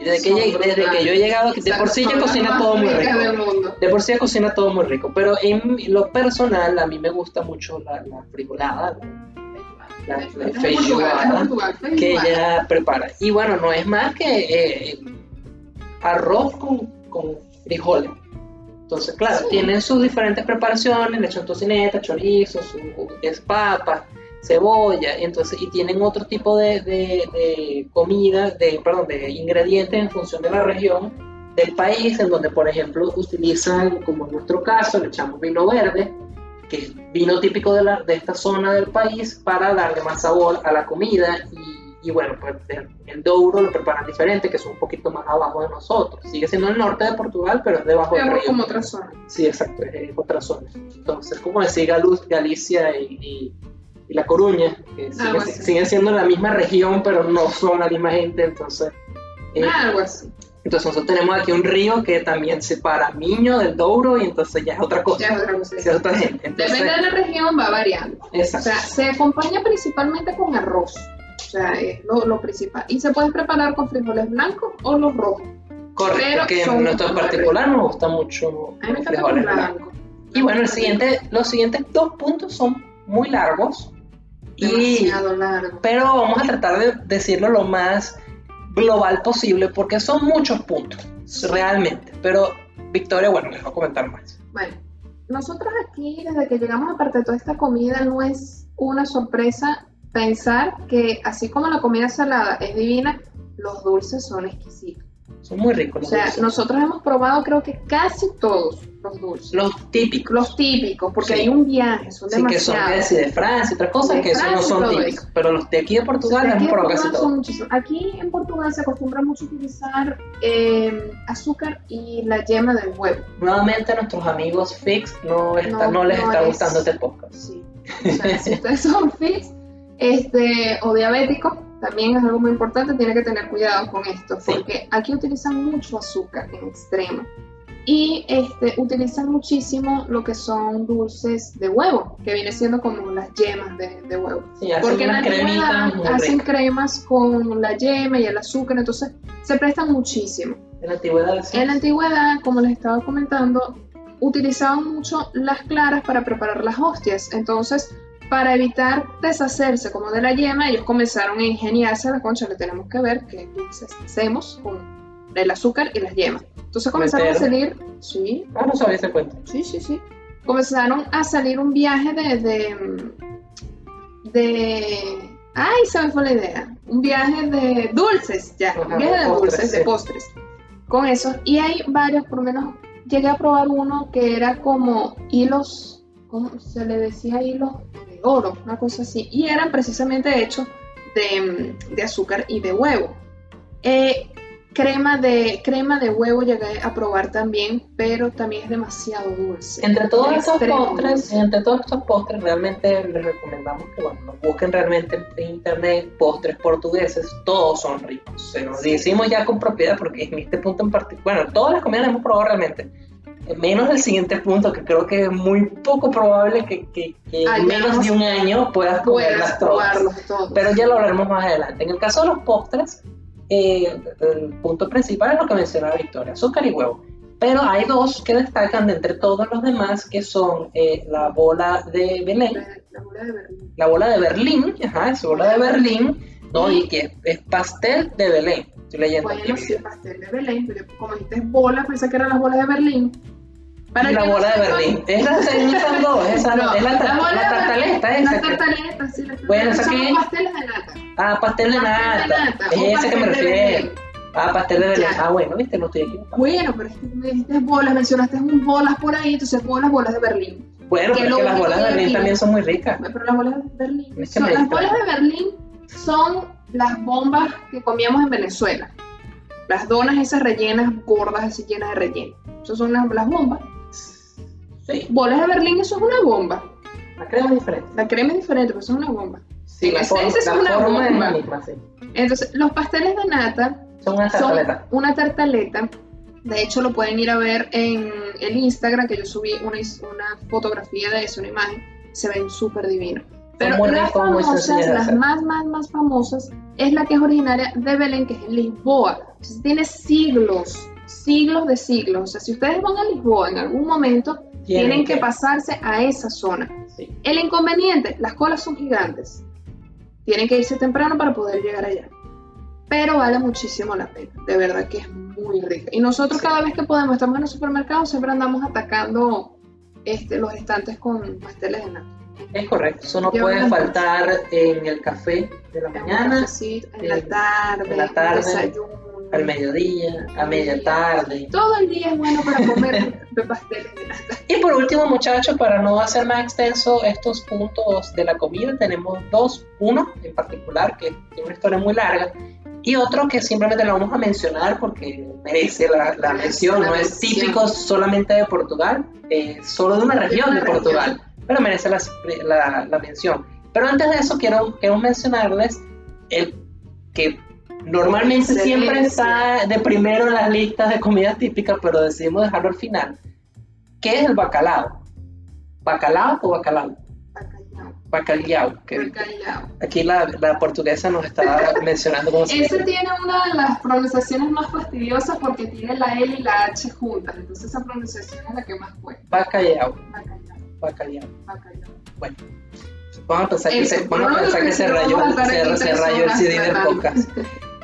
Y desde, que, llegué, desde que yo he llegado, de por sí ella cocina todo muy rico. De por sí ella cocina todo muy rico. Pero en lo personal, a mí me gusta mucho la, la frijolada la, feijoada que ella prepara. Y bueno, no es más que eh, arroz con, con, frijoles. Entonces, claro, tienen sus diferentes preparaciones, le echan tocineta, chorizo, su es papa, cebolla, entonces, y tienen otro tipo de, de, comida, de, perdón, de ingredientes en función de la región del país, en donde, por ejemplo, utilizan, como en nuestro caso, le echamos vino verde, que es vino típico de, la, de esta zona del país para darle más sabor a la comida y, y bueno, pues el Douro lo preparan diferente, que es un poquito más abajo de nosotros. Sigue siendo el norte de Portugal, pero es debajo del río. como otra zona. Sí, exacto, es, otra zona. Entonces, como decir Galuz, Galicia y, y, La Coruña, que ah, siguen siendo la misma región, pero no son la misma gente, entonces... Eh, algo así. Entonces nosotros tenemos aquí un río que también separa Miño del Douro y entonces ya es otra cosa. Ya es otra cosa. Es otra gente. Depende de la región, va variando. Exacto. O sea, se acompaña principalmente con arroz. O sea, es lo, lo principal. Y se puede preparar con frijoles blancos o los rojos. Correcto, que en nuestro particular nos gusta mucho A mí me frijoles blancos. Y bueno, el siguiente, los siguientes dos puntos son muy largos. Demasiado largos. Pero vamos a tratar de decirlo lo más global posible porque son muchos puntos, realmente. Pero Victoria, bueno, les voy a comentar más. Bueno, nosotros aquí, desde que llegamos a parte de toda esta comida, no es una sorpresa pensar que así como la comida salada es divina, los dulces son exquisitos. Son muy ricos. o sea, nosotros hemos probado creo que casi todos los dulces. Los típicos. Los típicos, porque hay un viaje, son sí, que son de Francia y otras cosas que eso no son típicos. Pero los de aquí de Portugal hemos probado casi todos. Aquí en Portugal se acostumbra mucho utilizar eh, azúcar y la yema del huevo. Nuevamente a nuestros amigos Fix no, está, no, les está gustando este podcast. Sí. O sea, si ustedes son Fix este, o diabéticos, también es algo muy importante, tiene que tener cuidado con esto, porque aquí utilizan mucho azúcar en extremo. Y este, utilizan muchísimo lo que son dulces de huevo, que viene siendo como las yemas de, de huevo. porque en la hacen cremas con la yema y el azúcar, entonces se prestan muchísimo. En la antigüedad, En la antigüedad, como les estaba comentando, utilizaban mucho las claras para preparar las hostias. Entonces, para evitar deshacerse como de la yema, ellos comenzaron a ingeniarse la concha, le tenemos que ver qué dulces hacemos con el azúcar y las yemas. Entonces comenzaron a salir, sí. Ah, no sabía ese cuento. Sí, sí, sí. Comenzaron a salir un viaje de, de, ay, se me fue la idea. Un viaje de dulces, ya, un viaje de dulces, de postres. Con eso, y hay varios, por lo menos llegué a probar uno que era como hilos, ¿cómo se le decía hilos? oro, una cosa así, y eran precisamente hechos de, azúcar y de huevo. Eh, Crema de, crema de huevo llegué a probar también, pero también es demasiado dulce. Entre todos estos Extremo postres, dulce. entre todos estos postres, realmente les recomendamos que bueno, nos busquen realmente en internet postres portugueses, todos son ricos. Se los decimos ya con propiedad porque en este punto en particular, bueno, todas las comidas las hemos probado realmente. Menos el siguiente punto, que creo que es muy poco probable que, que- que en menos de un año puedas comerlas todas. Pero ya lo hablaremos más adelante. En el caso de los postres, eh, el punto principal es lo que mencionaba Victoria, azúcar y huevo. Pero hay dos que destacan de entre todos los demás, que son eh, la bola de Belén, La, la bola de Berlín. la bola de Berlín, ajá, es bola de Berlín, ¿no? y que es, es pastel de Belén. Estoy leyendo aquí. Bueno, sí, pastel de Belén, pero como dijiste bola, pensé que eran las bolas de Berlín. Para la que no bola de Berlín. Es la esas dos, [LAUGHS] esa, No, es la, tar- la la tartaleta esa. Las que- tartaletas, sí, las Bueno, ¿esa qué es? pasteles de nata. Ah, pastel de Pastel de nata. nata, Es ese que me refiero. Ah, pastel de Belén. Ya. Ah, bueno, viste, no estoy equivocado. Bueno, pero es que me dijiste bolas, mencionaste un bolas por ahí, entonces bolas, bolas de Berlín. Bueno, Que pero es que las bolas de que Berlín también son muy ricas. Pero las bolas de Berlín. Es que son- las bolas de Berlín son las bombas que comíamos en Venezuela. Las donas esas rellenas, gordas, así llenas de relleno. Esas son las, las bombas. Sí, Bolas de Berlín, eso es una bomba. la crema es diferente. La crema es diferente, pero eso es una bomba. Sí, la Ese- es una es bomba. la misma, sí. Entonces, los pasteles de nata Son una son tartaleta. una tartaleta. De hecho, lo pueden ir a ver en el Instagram, que yo subí una, una fotografía de eso, una imagen. Se ven súper divinos. Pero las famosas, las más, más, más famosas, es la que es originaria de Belén, que es en Lisboa. Entonces, tiene siglos, siglos de siglos. O sea, si ustedes van a Lisboa en algún momento, tienen, que pasarse a esa zona. Sí. El inconveniente, las colas son gigantes. Tienen que irse temprano para poder llegar allá. Pero vale muchísimo la pena. De verdad que es muy rica. Y nosotros Sí. cada vez que podemos, estamos en los supermercados, siempre andamos atacando este, los estantes con pasteles de nata. Es correcto, eso no puede faltar en el café de la mañana, cafecito, en eh, la tarde, en la tarde, desayuno. al mediodía, a media tarde. Todo el día es bueno para comer [LAUGHS] pasteles de nata. Y por último, muchachos, para no hacer más extenso estos puntos de la comida, tenemos dos. Uno en particular, que tiene una historia muy larga, y otro que simplemente lo vamos a mencionar porque merece la, mención. No es típico solamente de Portugal, es solo de una región de Portugal, pero merece la, la- la mención. Pero antes de eso, quiero, quiero mencionarles el que normalmente Excelencia. siempre está de primero en las listas de comida típica, pero decidimos dejarlo al final, que es el bacalao. ¿Bacalao o bacalao? Bacalao. Bacalhau, que Bacalao. aquí la, la portuguesa nos está [LAUGHS] mencionando como se Ese tiene una de las pronunciaciones más fastidiosas porque tiene la L y la H juntas. Entonces esa pronunciación es la que más cuesta. Bacalao, bacalhau. Bacalao. Bueno, vamos a pensar que se, vamos a pensar que se rayó, se, se rayó el CD del tratando. podcast.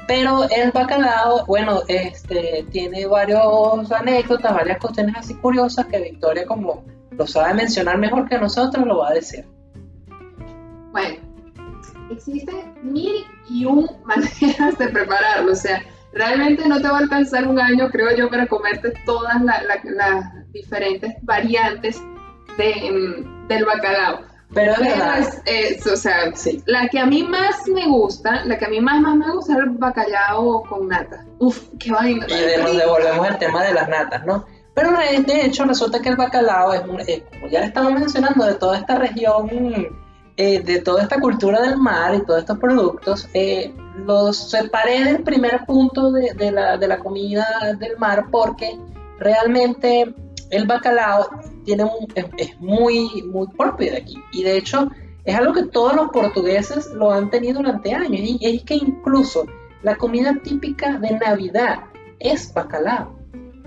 Pero el bacalao, bueno, este, tiene varios anécdotas, varias cuestiones así curiosas que Victoria, como lo sabe mencionar mejor que nosotros, lo va a decir. Bueno, existen mil y un [LAUGHS] maneras de prepararlo. O sea, realmente no te va a alcanzar un año, creo yo, para comerte todas la- la- las diferentes variantes de, mm, del bacalao. Pero es Pero verdad, es, es, o sea, sí, La que a mí más me gusta, la que a mí más, más me gusta es el bacalao con nata. Uf, qué vaina. y de- nos devolvemos el tema de las natas, ¿no? Pero de de hecho resulta que el bacalao es, un- eh, como ya le estamos mencionando, de toda esta región, eh, de toda esta cultura del mar y todos estos productos, eh, los separé del primer punto de, de la, de la comida del mar porque realmente el bacalao tiene un- es, es muy, muy propio de aquí. Y de hecho es algo que todos los portugueses lo han tenido durante años. Y es que incluso la comida típica de Navidad es bacalao.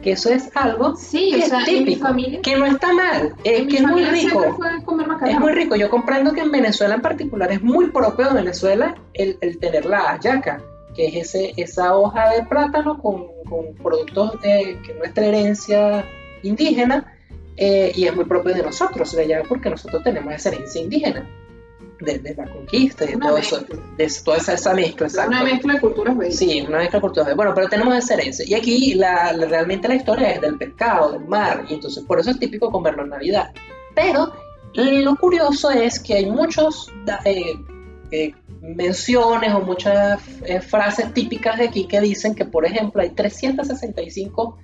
Que eso es algo Sí, que o sea, es típico, familia, que no está mal, que es muy rico. Es muy rico. Yo comprendo que en Venezuela en particular es muy propio de Venezuela el, el tener la hallaca, que es ese, esa hoja de plátano con, con productos de, que es nuestra herencia indígena eh, y es muy propio de nosotros de allá porque nosotros tenemos esa herencia indígena de, de la conquista de, Una todo eso, de toda esa, esa mezcla. Es una exacto. mezcla de culturas bellas. Sí, una mezcla cultural. Bueno, pero tenemos esa herencia. Y aquí la, la- realmente la historia es del pescado, del mar, y entonces por eso es típico comerlo en Navidad. Pero lo curioso es que hay muchos eh, eh, menciones o muchas eh, frases típicas de aquí que dicen que, por ejemplo, hay 365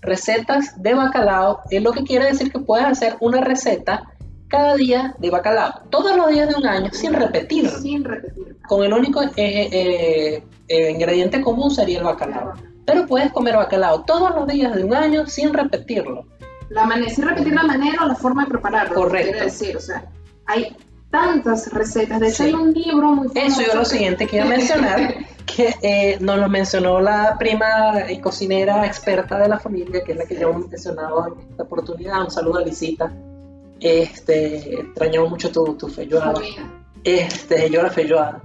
recetas de bacalao, es lo que quiere decir que puedes hacer una receta cada día de bacalao, todos los días de un año, sin repetir. Sin repetir. Con el único eh, eh, eh, ingrediente común sería el bacalao. Pero puedes comer bacalao todos los días de un año sin repetirlo. La manera, sin repetir la manera o la forma de prepararlo. Correcto. Decir, o sea, hay tantas recetas. De hecho, Sí. hay un libro muy famoso. Eso yo lo que- siguiente quiero mencionar, [LAUGHS] que eh, nos lo mencionó la prima y cocinera experta de la familia, que es la que yo he mencionado en esta oportunidad. Un saludo a Lisita. Este, extrañamos mucho tu, tu feijoada. Este, yo la feijoada.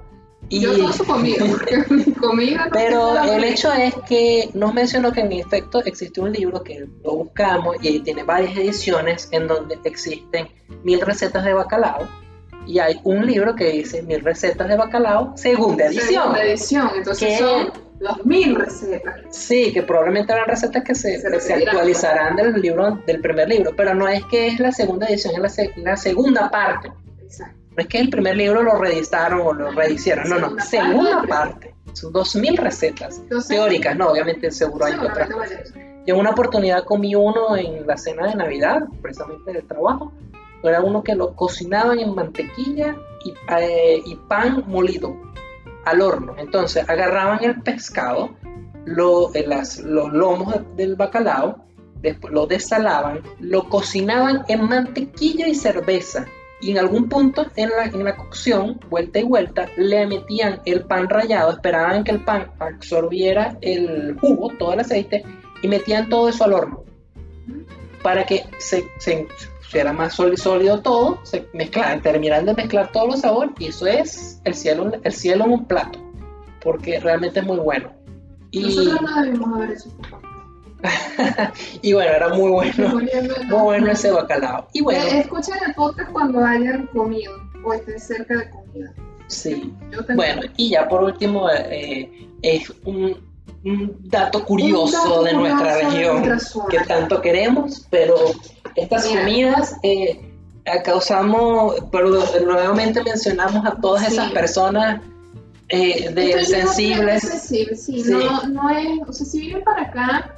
Y, Yo toda su comida, mi comida. no pero el hecho es que nos mencionó que en efecto existe un libro que lo buscamos y tiene varias ediciones en donde existen mil recetas de bacalao. Y hay un libro que dice mil recetas de bacalao, segunda edición. Segunda edición. Entonces ¿Qué? son los mil recetas. Sí, que probablemente eran recetas que se, Se que se actualizarán del libro del primer libro, pero no es que es la segunda edición, es la, se- la segunda parte. Exacto. No es que el primer libro lo reeditaron o lo rehicieron, no, no, Segunda parte. parte. Son 2000 recetas Entonces, teóricas, no, obviamente seguro hay otras. Yo en una oportunidad comí uno en la cena de Navidad, precisamente del trabajo. Era uno que lo cocinaban en mantequilla y, eh, y pan molido al horno. Entonces agarraban el pescado, lo- eh, las- los lomos de- del bacalao, después lo desalaban, lo cocinaban en mantequilla y cerveza. Y en algún punto en la, en la cocción, vuelta y vuelta, le metían el pan rallado, esperaban que el pan absorbiera el jugo, todo el aceite, y metían todo eso al horno para que se hiciera más sólido, todo, se mezclaran, terminaran de mezclar todos los sabores y eso es el cielo, el cielo en un plato, porque realmente es muy bueno. Y, Nosotros no debimos haber hecho esto. [LAUGHS] y bueno, era muy bueno, muy bueno ese bacalao. Y bueno, Eh, Escuchen el podcast cuando hayan comido o estén cerca de comida. sí. Bueno, y ya por último, eh, es un, un dato curioso Un dato de nuestra de región nuestra que tanto queremos, pero estas comidas eh, causamos, pero nuevamente mencionamos a todas Sí. esas personas eh, de Esto es algo sensibles. sensible, sí, Sí. No, no es, o sea, si vienen para acá,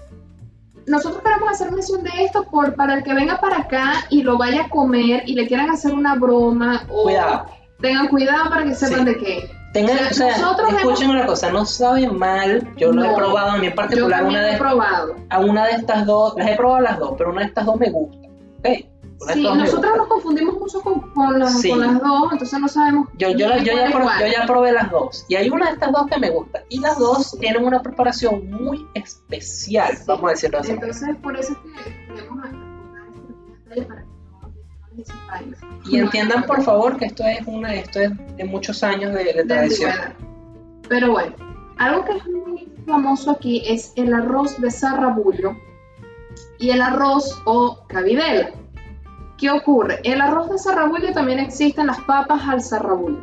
nosotros queremos hacer mención de esto por, para el que venga para acá y lo vaya a comer y le quieran hacer una broma o Cuidado. tengan cuidado para que sepan de qué. Tengan, O sea, nosotros escuchen una cosa, no sabe mal, yo lo he No. probado a mí en Yo particular, también una he de, probado. a una de estas dos, las he probado las dos, pero una de estas dos me gusta. De Sí, nosotros nos confundimos mucho con, con las, Sí. con las dos, entonces no sabemos. Yo, yo, la- yo, ya es pro- cuál. yo ya probé las dos. Y hay una de estas dos que me gusta. Y las dos tienen una preparación muy especial, Sí. vamos a decirlo así. Entonces, por eso es que detalle para. Y entiendan, por favor, que esto es una esto es de muchos años de, de tradición. Pero bueno, algo que es muy famoso aquí es el arroz de zarrabullo y el arroz o cabidela. ¿Qué ocurre? El arroz de zarrabullo también existen las papas al zarrabullo.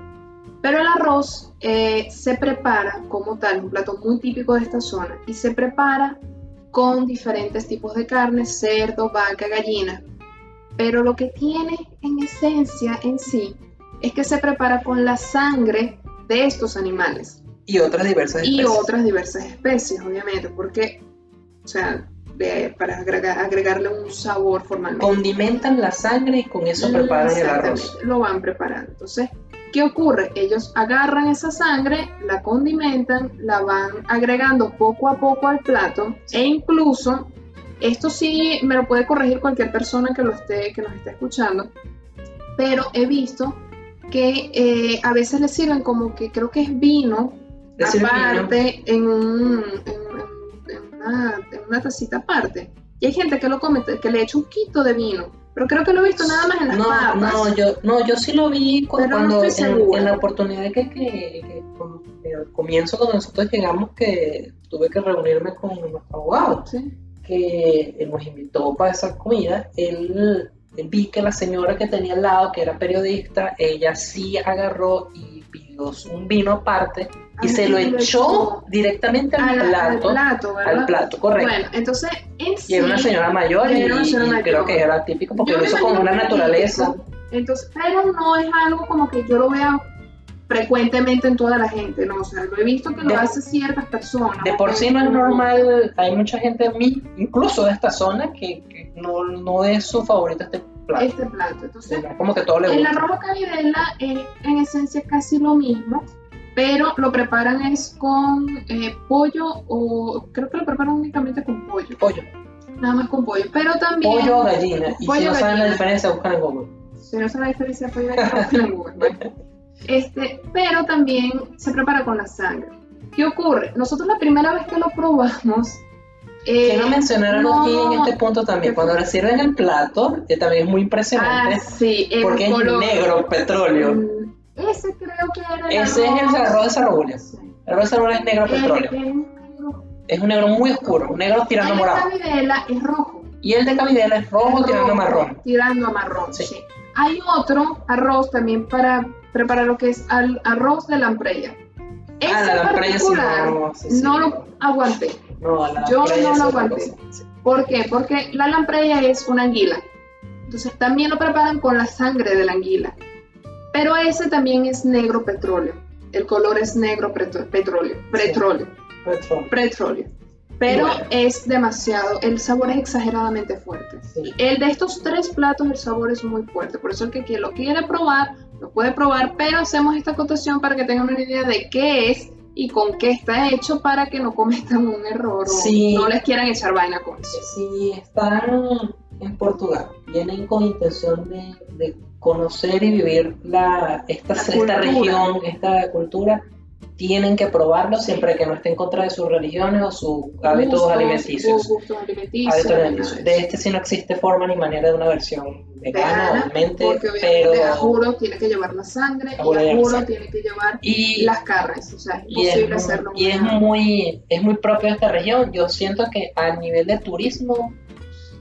Pero el arroz eh, se prepara como tal, un plato muy típico de esta zona, y se prepara con diferentes tipos de carne, cerdo, vaca, gallina. Pero lo que tiene en esencia en sí es que se prepara con la sangre de estos animales Y otras diversas y especies. otras diversas especies, obviamente, porque, o sea, de- para agregar- agregarle un sabor formalmente. Condimentan la sangre y con eso preparan el arroz. Lo van preparando. Entonces, ¿qué ocurre? Ellos agarran esa sangre, la condimentan, la van agregando poco a poco al plato e incluso, esto sí me lo puede corregir cualquier persona que, lo esté, que nos esté escuchando, pero he visto que eh, a veces le sirven como que creo que es vino aparte en, un, en una, en una tacita aparte. Y hay gente que lo come, que le echa un quito de vino. Pero creo que lo he visto nada más en las No, papas. no, yo, no, yo sí lo vi no cuando estoy en, en la oportunidad que, que, que que al comienzo cuando nosotros llegamos que tuve que reunirme con nuestro abogado Sí. que él nos invitó para esa comida, él, él vi que la señora que tenía al lado, que era periodista, ella sí agarró y pidió un vino aparte y Ay, se lo echó directamente al, Al, al plato. al plato, correcto. Bueno, entonces, en sí, y era una señora mayor y y, era una señora y mayor. creo que era típico porque Yo lo hizo con una naturaleza. típico. Entonces, pero no es algo como que yo lo vea frecuentemente en toda la gente, ¿no? O sea, lo he visto que lo De- hace ciertas personas. De por sí no es normal, hay mucha gente incluso de esta zona, que, que no, no es su favorito este plato. Este plato. Entonces, Es como que todo le el gusta. arroz cabidela es en esencia casi lo mismo, pero lo preparan es con eh, pollo o creo que lo preparan únicamente con pollo, Pollo, nada más con pollo, pero también... pollo o gallina. Y si Pollo no o saben la gallina. diferencia, buscan en Google. Si no sabe la diferencia pollo y gallina, busquen en Google, ¿vale? Este, pero también se prepara con la sangre. ¿Qué ocurre? Nosotros la primera vez que lo probamos... eh, Quiero mencionar no- aquí en este punto también. Cuando le sirven el plato, que también es muy Ah, impresionante, sí, el porque es color. negro, petróleo. Mm, Ese creo que era el Ese es el arroz de zarrabulla. Sí. El arroz de zarrabulla es negro, El- petróleo. el- Es un negro muy oscuro, un negro tirando el de morado. cabidela es rojo. Y el de cabidela es rojo Es tirando rojo, marrón. Tirando a marrón, Sí. sí. Hay otro arroz también para preparar lo que es al arroz de lamprella. Ah, la lamprella sí, particular no, sí, sí. no lo aguanté. No, la Yo no lo aguanté. Sí. ¿Por qué? Porque la lamprella es una anguila. Entonces también lo preparan con la sangre de la anguila. Pero ese también es negro petróleo. El color es negro petróleo. Petróleo. Petróleo. Petróleo. Pero Bueno. es demasiado, el sabor es exageradamente fuerte. Sí. El de estos tres platos, el sabor es muy fuerte. Por eso el que quien lo quiere probar, lo puede probar, pero hacemos esta acotación para que tengan una idea de qué es y con qué está hecho para que no cometan un error Sí. o no les quieran echar vaina con eso. Si están en Portugal, vienen con intención de, de conocer y vivir la, esta, La esta región, esta cultura, tienen que probarlo siempre que no esté en contra de sus religiones o sus hábitos alimenticios. Hábitos alimenticios. de este sí no existe forma ni manera de una versión vegana, Vegana, obviamente, porque obviamente pero... a juro tiene que llevar la sangre A y a juro sangre. tiene que llevar Y, las carnes. O sea, es y es, hacerlo. y es muy es muy propio de esta región. Yo siento que a nivel de turismo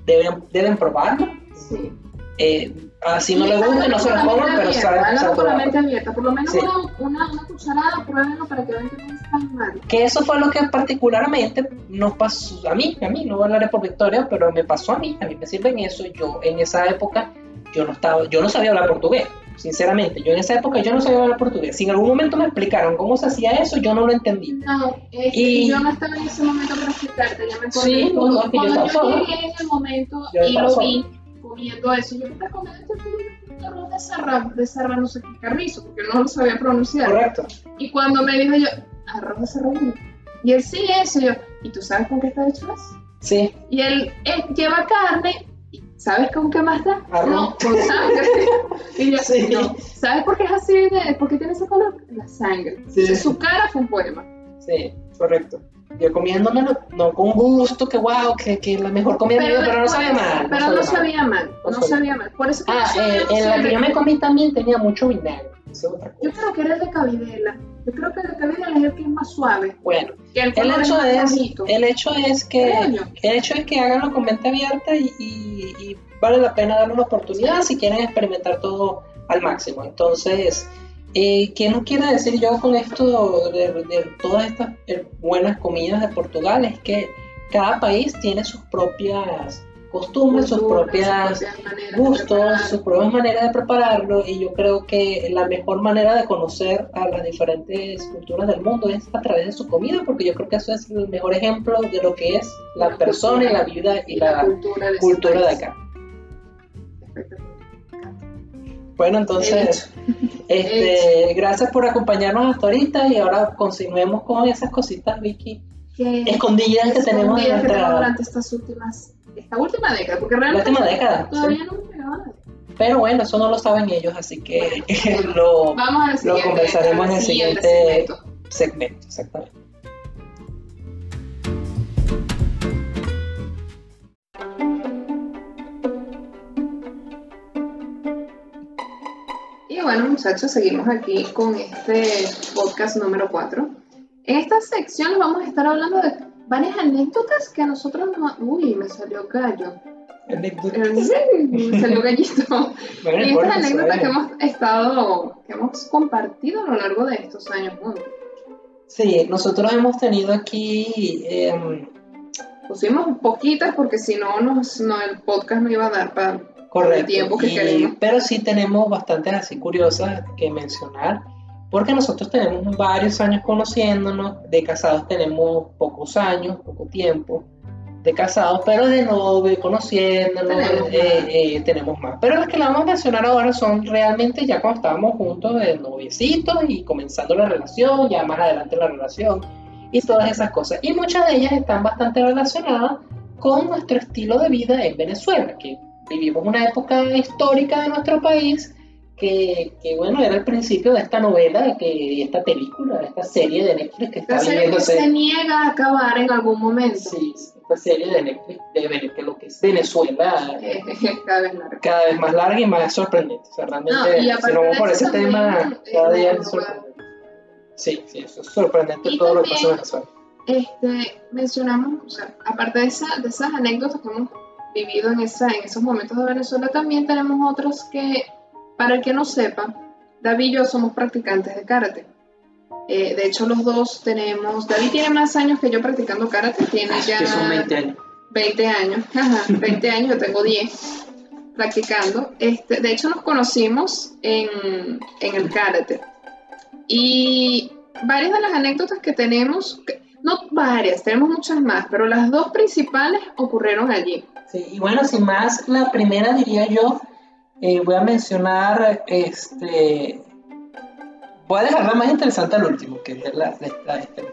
deben, deben probarlo. Sí. Eh, así no Y le gusta, no se lo pero saben háganlo con la mente abierta, por lo menos Sí. una, una, una cucharada, pruébenlo para que vean que no es tan malo. Que eso fue lo que particularmente nos pasó a mí, a mí, no hablaré por Victoria, pero me pasó a mí, a mí me sirven eso. Yo en esa época, yo no estaba, yo no sabía hablar portugués, sinceramente. Yo en esa época yo no sabía hablar portugués. Si en algún momento me explicaron cómo se hacía eso, yo no lo entendí. No, este, Y- yo no estaba en ese momento para explicarte, ya me acordé. Sí, no, no, que yo Cuando yo solo. llegué en el momento Yo y lo vi comiendo eso, yo estaba comiendo este arroz de sarra, de sarra no sé qué carrizo, porque no lo sabía pronunciar. Correcto. Y cuando me dijo yo, arroz de sarra, y él sí, eso, y yo, ¿y tú sabes con qué está hecho eso? Sí, Y él, él lleva carne, ¿y ¿sabes con qué más da? Arroz. No, con sangre. y yo, Sí. no, ¿sabes por qué es así? De, ¿Por qué tiene ese color? La sangre. Sí. Entonces, su cara fue un poema. sí, correcto. Yo comiéndomelo, no con gusto, que wow, que, que la mejor comida de mi vida, pero no sabía mal. Pero no sabía mal, No no sabía. mal. Por eso que Ah, yo eh, en la que yo me comí también tenía mucho vinagre. Yo creo que era el de cabidela. Yo creo que el de cabidela es el que es más suave. Bueno, el, hecho es, el hecho es que, el hecho es que háganlo con mente abierta y, y- y vale la pena darle una oportunidad si quieren experimentar todo al máximo. Entonces, eh, ¿qué nos quiere decir yo con esto de, de todas estas eh, buenas comidas de Portugal? Es que cada país tiene sus propias costumbres, sus propias gustos, sus propias maneras de prepararlo y yo creo que la mejor manera de conocer a las diferentes culturas del mundo es a través de su comida porque yo creo que eso es el mejor ejemplo de lo que es la La persona y cultura. la vida y Y la la cultura de, cultura de acá. Bueno, entonces, [LAUGHS] este, gracias por acompañarnos hasta ahorita y ahora continuemos con esas cositas, Vicky, Que- escondidas que tenemos en escondidas que nuestra durante estas últimas, esta última década, porque realmente última década. todavía sí. no hemos llegado a la. Pero bueno, eso no lo saben ellos, así que [LAUGHS] lo Vamos siguiente, conversaremos en el siguiente- segmento. segmento, exactamente. Bueno, muchachos, seguimos aquí con este podcast número 4. En esta sección les vamos a estar hablando de varias anécdotas que a nosotros nos... Uy, me salió gallo. me salió gallito. [LAUGHS] Bueno, Y estas anécdotas que hemos estado, que hemos compartido a lo largo de estos años juntos. Sí, nosotros hemos tenido aquí, em, Pusimos poquitas porque si no, nos, no el podcast no iba a dar para correcto, tiempo que y- pero sí tenemos bastantes así curiosas que mencionar. porque nosotros tenemos varios años conociéndonos, de casados tenemos pocos años, poco tiempo de casados, pero de novio, conociéndonos, Tenemos eh, más. eh, tenemos más. Pero las que le vamos a mencionar ahora son realmente ya cuando estábamos juntos de noviecitos y comenzando la relación, ya más adelante la relación y todas esas cosas. Y muchas de ellas están bastante relacionadas con nuestro estilo de vida en Venezuela, que vivimos una época histórica de nuestro país. Que, que, bueno, era el principio de esta novela, que, esta película, de esta serie de Netflix que está serie se niega a acabar en algún momento. Sí, esta serie de Netflix, de Vene- que lo que es Venezuela, Eh, cada vez larga. cada vez más larga y más sorprendente. O sea, realmente, No, si nos vamos por ese también, tema, cada día no, es no sorprendente. Sí, sí, eso es sorprendente Y todo lo que pasa en también- Venezuela. Este, mencionamos, o sea, aparte de, esa- de esas anécdotas que hemos vivido en, esa, en esos momentos de Venezuela, también tenemos otros que, para el que no sepa, David y yo somos practicantes de karate. Eh, de hecho, los dos tenemos, David tiene más años que yo practicando karate, tiene ya Que son 20 años. 20 años, [LAUGHS] ajá, 20 años, yo tengo 10 practicando. Este, de hecho, nos conocimos en, en el karate. Y varias de las anécdotas que tenemos, no varias, tenemos muchas más, pero las dos principales ocurrieron allí. Sí, y bueno, sin más, la primera diría yo, eh, voy a mencionar, este, voy a dejar la más interesante al último, que es la, la- este.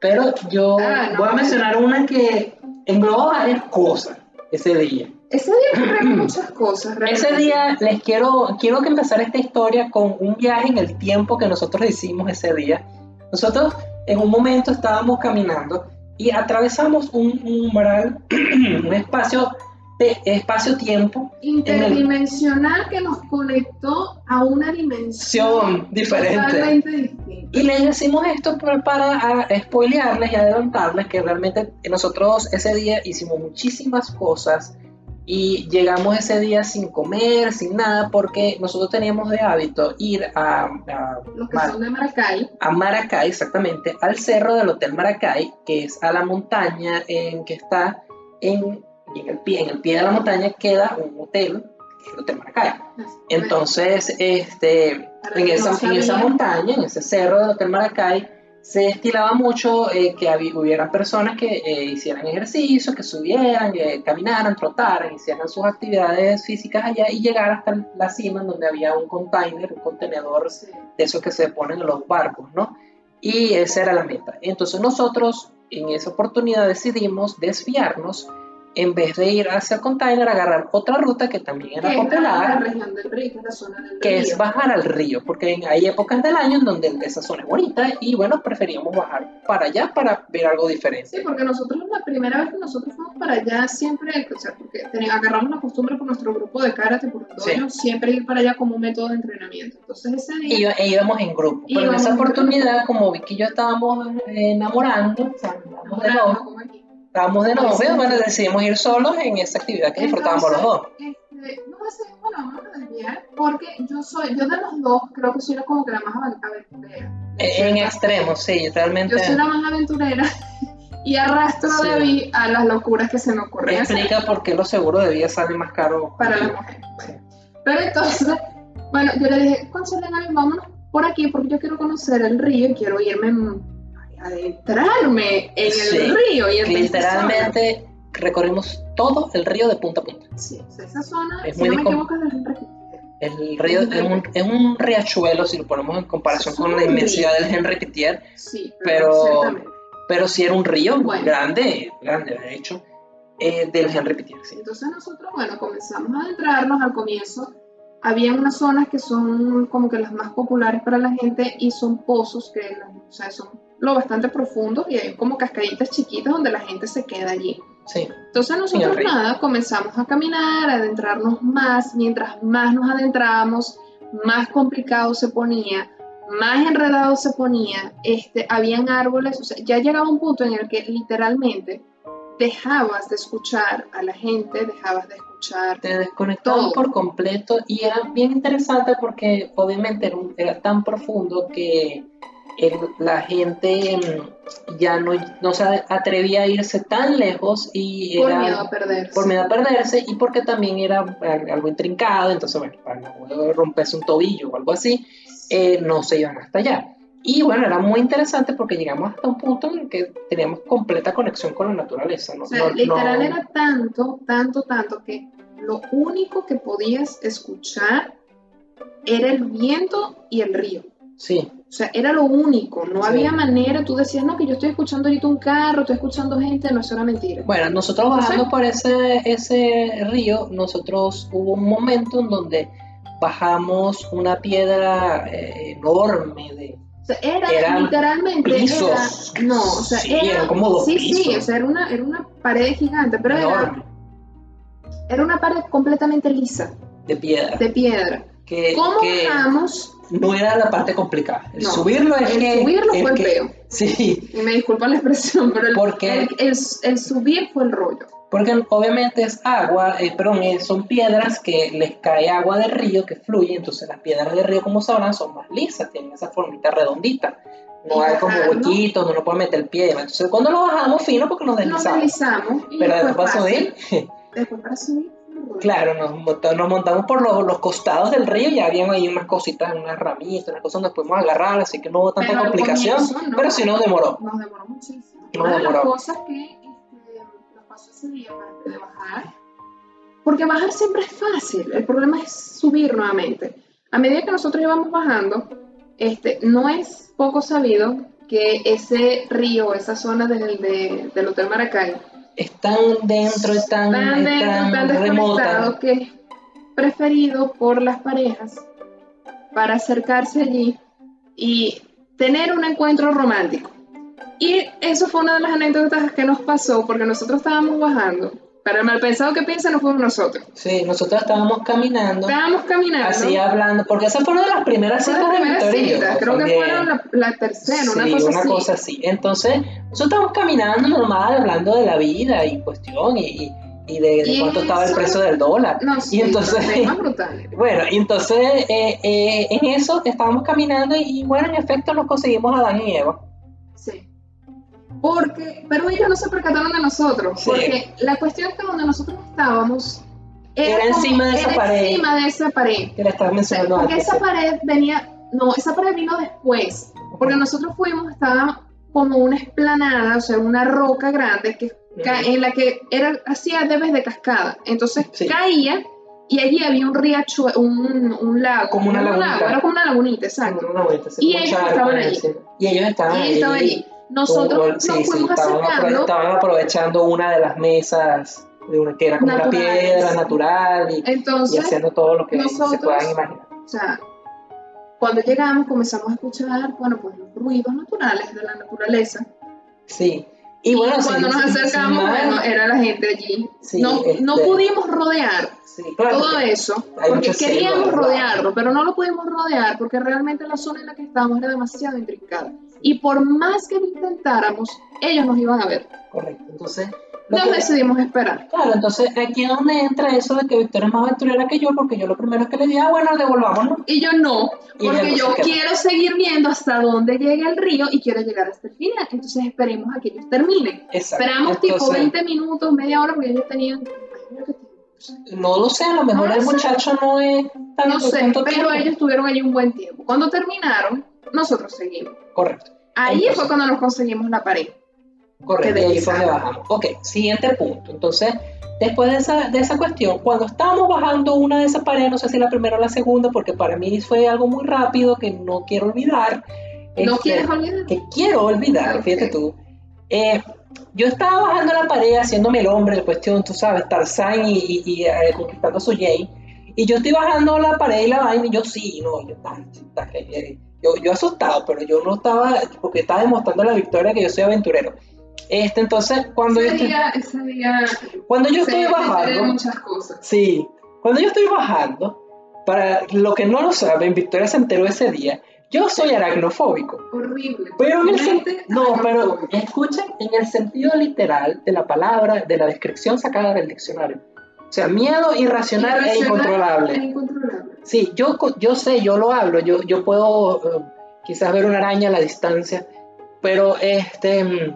pero yo Ah, no. voy a mencionar una que engloba varias cosas ese día. Ese día ocurrieron [CLEARS THROAT] muchas cosas. Ese realmente. día les quiero, quiero que empezar esta historia con un viaje en el tiempo que nosotros hicimos ese día. Nosotros en un momento estábamos caminando y atravesamos un umbral, [CLEARS THROAT] un espacio de espacio-tiempo Interdimensional que nos conectó a una dimensión diferente. totalmente distinta. Y les decimos esto para, para spoilearles y adelantarles que realmente nosotros ese día hicimos muchísimas cosas y llegamos ese día sin comer, sin nada, porque nosotros teníamos de hábito ir a, a, Los que Mar- son de Maracay, a Maracay, exactamente, al cerro del Hotel Maracay, que es a la montaña en que está en, en el pie, en el pie de la montaña queda un hotel, que es el Hotel Maracay. Entonces, este, en esa, en esa montaña, en ese cerro del Hotel Maracay, se estilaba mucho eh, que había, hubieran personas que eh, hicieran ejercicio, que subieran, que caminaran, trotaran, hicieran sus actividades físicas allá y llegar hasta la cima donde había un container, un contenedor de esos que se ponen en los barcos, ¿no? Y esa era la meta. Entonces nosotros en esa oportunidad decidimos desviarnos en vez de ir hacia el container, agarrar otra ruta que también era popular, río, que es bajar al río, porque hay épocas del año en donde esa zona es bonita y bueno, preferíamos bajar para allá para ver algo Sí, diferente. porque nosotros la primera vez que nosotros fuimos para allá siempre, o sea, porque agarramos la costumbre por nuestro grupo de karate, por el Sí. siempre ir para allá como un método de entrenamiento. Entonces ese Y, día, e íbamos en grupo, pero en esa oportunidad, como Vicky y yo estábamos enamorando, o sea, como aquí. Estábamos de Sí, novio, sí. bueno, decidimos ir solos en esa actividad que disfrutábamos los dos. Este, no ser, bueno, vamos a desviar, porque yo soy, yo de los dos creo que soy la- como que la más aven- aventurera. Eh, En extremos, sí, realmente. Yo soy la más aventurera [LAUGHS] y arrastro Sí. a David a las locuras que se me ocurren. Explica por qué los seguros de vida salen más caros. para la mujer. Pero entonces, bueno, yo le dije, Consuelo, Gaby, vámonos por aquí porque yo quiero conocer el río y quiero irme, adentrarme en Sí, el río. Y Literalmente recorrimos todo el río de punta a punta. Sí, esa zona, Es si muy no me equivoco, es El río es un, es un riachuelo, si lo ponemos en comparación con la inmensidad río. del Henry Pittier, Sí, Pero- pero sí era un río Bueno. grande, grande de hecho, eh, del Henry Pittier. sí. Entonces nosotros, bueno, comenzamos a adentrarnos al comienzo. Había unas zonas que son como que las más populares para la gente y son pozos que o sea, son lo bastante profundos y hay como cascaditas chiquitas donde la gente se queda allí. Sí, Entonces nosotros nada, comenzamos a caminar, a adentrarnos más, mientras más nos adentrábamos, más complicado se ponía, más enredado se ponía, este, habían árboles, o sea, ya llegaba un punto en el que literalmente dejabas de escuchar a la gente, dejabas de escuchar te desconectaban por completo y era bien interesante porque obviamente era, un- era tan profundo que el- la gente mm, ya no, no se atrevía a irse tan lejos y por era miedo a perderse. por miedo a perderse y porque también era algo intrincado, entonces bueno, para no romperse un tobillo o algo así, eh, no se iban hasta allá. Y bueno, era muy interesante porque llegamos hasta un punto en el que teníamos completa conexión con la naturaleza. ¿no? O sea, No- literal no- era tanto, tanto, tanto que lo único que podías escuchar era el viento y el río. Sí, O sea, era lo único, no Sí. había manera, tú decías, no, que yo estoy escuchando ahorita un carro, estoy escuchando gente, no, eso era mentira. Bueno, nosotros bajando por ese, ese río, nosotros hubo un momento en donde bajamos una piedra eh, enorme de O sea, era Eran literalmente, pisos. era, no, o sea, Sí, era, como dos sí, sí, o sea, era una, era una pared gigante, pero era, era una pared completamente lisa, de piedra. de piedra. que, ¿Cómo que bajamos? No era la parte complicada. El No, subirlo es el que. subirlo fue el que- peo. Sí, Y me disculpan la expresión, pero el, ¿Por qué? el, el- el subir fue el rollo. porque obviamente es agua, eh, perdón, eh, son piedras que les cae agua del río que fluye, entonces las piedras del río, como sabrán, son más lisas, tienen esa formita redondita. No Y hay como huequitos, donde uno puede meter el pie. Entonces, cuando lo bajamos fino, porque nos Nos deslizamos. deslizamos y Pero después para fácil. subir, [LAUGHS] Después para subir. Claro, nos, monta- nos montamos por los, los costados del río y habían ahí unas cositas, unas ramitas, unas cosas donde pudimos agarrar, así que no hubo tanta Pero complicación, no. pero sí nos demoró. Nos demoró muchísimo. Nos Una de las demoró. cosas que este, nos pasó ese día antes de bajar, porque bajar siempre es fácil, el problema es subir nuevamente. A medida que nosotros íbamos bajando, este, no es poco sabido que ese río, esa zona del, de- del Hotel Maracay, Están dentro, están, tan dentro, están remotas. que es preferido por las parejas para acercarse allí y tener un encuentro romántico. Y eso fue una de las anécdotas que nos pasó porque nosotros estábamos bajando. Para el mal pensado que piensa, no fuimos nosotros. Sí, nosotros estábamos caminando, Estábamos caminando. así hablando, porque esa fue una de las primeras citas de Victoria y yo, creo que fueron la, la tercera, una Sí, cosa una así. cosa así. Entonces, nosotros estábamos caminando normal, hablando de la vida y cuestión, y, y- de, de Y cuánto estaba el eso- precio del dólar. No, sí, y entonces, [LAUGHS] bueno, y entonces eh, eh, en eso estábamos caminando y, bueno, en efecto nos conseguimos a Adán y Eva. Porque, pero ellos no se percataron de nosotros, Sí. porque la cuestión es que donde nosotros estábamos Era como- encima de esa era pared. encima de esa pared. Que la estaba O sea, mencionando porque antes. esa pared venía, no, esa pared vino después, porque nosotros fuimos, estaba como una esplanada, o sea, una roca grande que en la que era hacía debes de cascada, entonces Sí. caía y allí había un riacho, un, un lago, Como una no un lago, lagunita. era como una lagunita, exacto. Una vuelta, Y como ellos estaban allí. Y ellos estaban Y ahí. estaba allí. Nosotros nos sí, estaban, apro- acercando. estaban aprovechando una de las mesas, de una, que era como una piedra natural y, y Entonces, haciendo todo lo que se nosotros- puedan imaginar. o sea, cuando llegamos comenzamos a escuchar, bueno, pues los ruidos naturales de la naturaleza. Sí. Y bueno, cuando nos acercamos, bueno, era la gente allí. No, no este- pudimos rodear claro, todo eso, porque queríamos selva, rodearlo, pero no lo pudimos rodear porque realmente la zona en la que estábamos era demasiado intrincada. Y por más que intentáramos, ellos nos iban a ver. Correcto. Entonces, Nos decidimos esperar. claro, entonces aquí es donde entra eso de que Victoria es más aventurera que yo, porque yo lo primero que le dije, ah, bueno, devolvámonos. Y yo no, porque yo se quiero seguir viendo hasta dónde llega el río y quiero llegar hasta el final. Entonces esperemos a que ellos terminen. Exacto. Esperamos tipo Entonces, 20 minutos, media hora, porque ellos tenían. No lo sé, a lo mejor No el sé. muchacho no es tan No sé, pero tiempo. ellos estuvieron allí un buen tiempo. Cuando terminaron, nosotros seguimos. Correcto. Ahí Entonces- fue cuando nos conseguimos la pared. Correcto, y ahí fue donde bajamos. Ok, siguiente punto. Entonces, después de esa, de esa cuestión, cuando estábamos bajando una de esas paredes, no sé si la primera o la segunda, porque para mí fue algo muy rápido que no quiero olvidar. ¿No este, quieres olvidar? Que quiero olvidar, Ok. fíjate tú. Eh, yo estaba bajando la pared, haciéndome el hombre, la cuestión, tú sabes, Tarzán y, y- y, eh, conquistando a su Jane. Y yo estoy bajando la pared y la vaina, y yo sí, no, yo, tal, tal, eh, eh, yo, yo asustado, pero yo no estaba, porque estaba demostrando la victoria que yo soy aventurero. Este, entonces, cuando yo Ese estoy, día, ese día cuando yo estoy bajando, muchas cosas. sí, cuando yo estoy bajando, para lo que no lo saben, Victoria se enteró ese día, yo soy aracnofóbico. Horrible. Pero en el no, pero escuchen en el sentido literal de la palabra, de la descripción sacada del diccionario. O sea, miedo irracional, e Irracional incontrolable. e incontrolable. Sí, yo, yo sé, yo lo hablo, yo, yo puedo eh, quizás ver una araña a la distancia, pero este,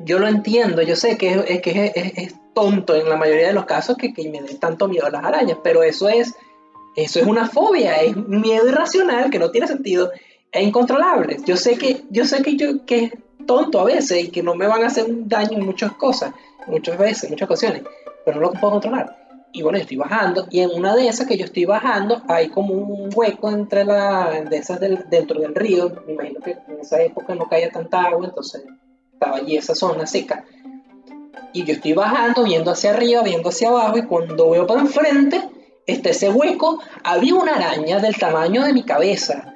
yo lo entiendo, yo sé que, es, es que es, es- es tonto en la mayoría de los casos que, que me dé tanto miedo a las arañas, pero eso es Eso es una fobia, es miedo irracional que no tiene sentido e incontrolable. Yo sé que, yo sé que yo que es tonto a veces y que no me van a hacer un daño en muchas cosas, muchas veces, muchas ocasiones, pero no lo puedo controlar. Y bueno, yo estoy bajando y en una de esas que yo estoy bajando hay como un hueco entre la, de esas del, dentro del río. Me imagino que en esa época no caía tanta agua, entonces estaba allí esa zona seca. Y yo estoy bajando, viendo hacia arriba, viendo hacia abajo y cuando veo para enfrente, está ese hueco, había una araña del tamaño de mi cabeza,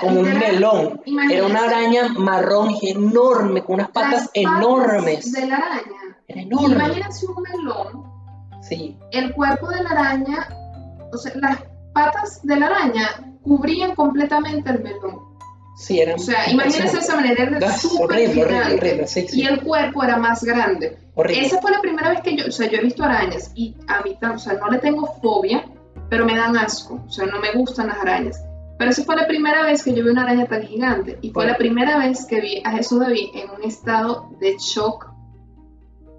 como un melón. Era una araña marrón enorme, con unas patas, enormes. De la araña. Era enorme. Imagínense un melón. Sí, El cuerpo de la araña, o sea, las patas de la araña cubrían completamente el melón. sí, era O sea, imagínense esa manera, era súper horrible, horrible, gigante. horrible, sí, sí. Y el cuerpo era más grande. horrible. Esa fue la primera vez que yo, o sea, yo he visto arañas y a mí, o sea, no le tengo fobia, pero me dan asco, o sea, no me gustan las arañas. Pero esa fue la primera vez que yo vi una araña tan gigante y fue Bueno. la primera vez que vi a Jesús David en un estado de shock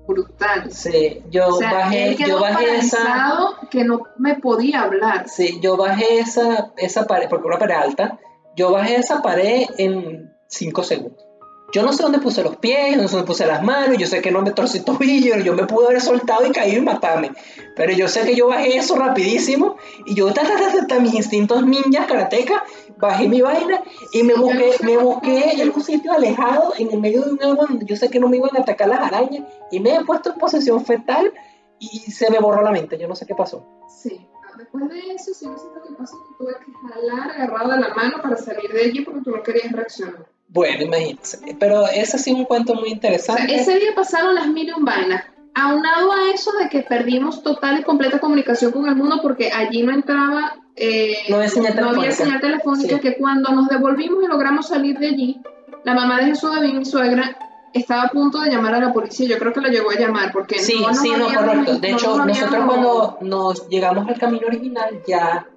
brutal. Sí, yo O sea, bajé, yo bajé esa, que no me podía hablar. sí, yo bajé esa, esa pared, porque una pared alta, yo bajé esa pared en 5 segundos. Yo no sé dónde puse los pies, no sé dónde puse las manos, yo sé que no me torcí el tobillo, yo me pude haber soltado y caído y matarme. Pero yo sé que yo bajé eso rapidísimo y yo, ta, ta, ta, mis instintos ninjas, karateca, bajé mi vaina y me busqué, me busqué en un sitio alejado, en el medio de un agua donde yo sé que no me iban a atacar las arañas y me he puesto en posición fetal y se me borró la mente, yo no sé qué pasó. Sí, después de eso, sí, no sé que pasó, tuve que jalar agarrado de la mano para salir de allí porque tú no querías reaccionar. Bueno, imagínense. Pero ese sí es un cuento muy O sea, interesante. ese día pasaron las mil vainas. Aunado a eso de que perdimos total y completa comunicación con el mundo porque allí no entraba, eh, No había señal no había señal telefónica, Sí. que cuando nos devolvimos y logramos salir de allí, la mamá de Jesús David, mi suegra, estaba a punto de llamar a la policía. Yo creo que la llegó a llamar porque Sí, no nos sí, no, correcto. De no hecho, nos nosotros cuando nos llegamos al camino original, ya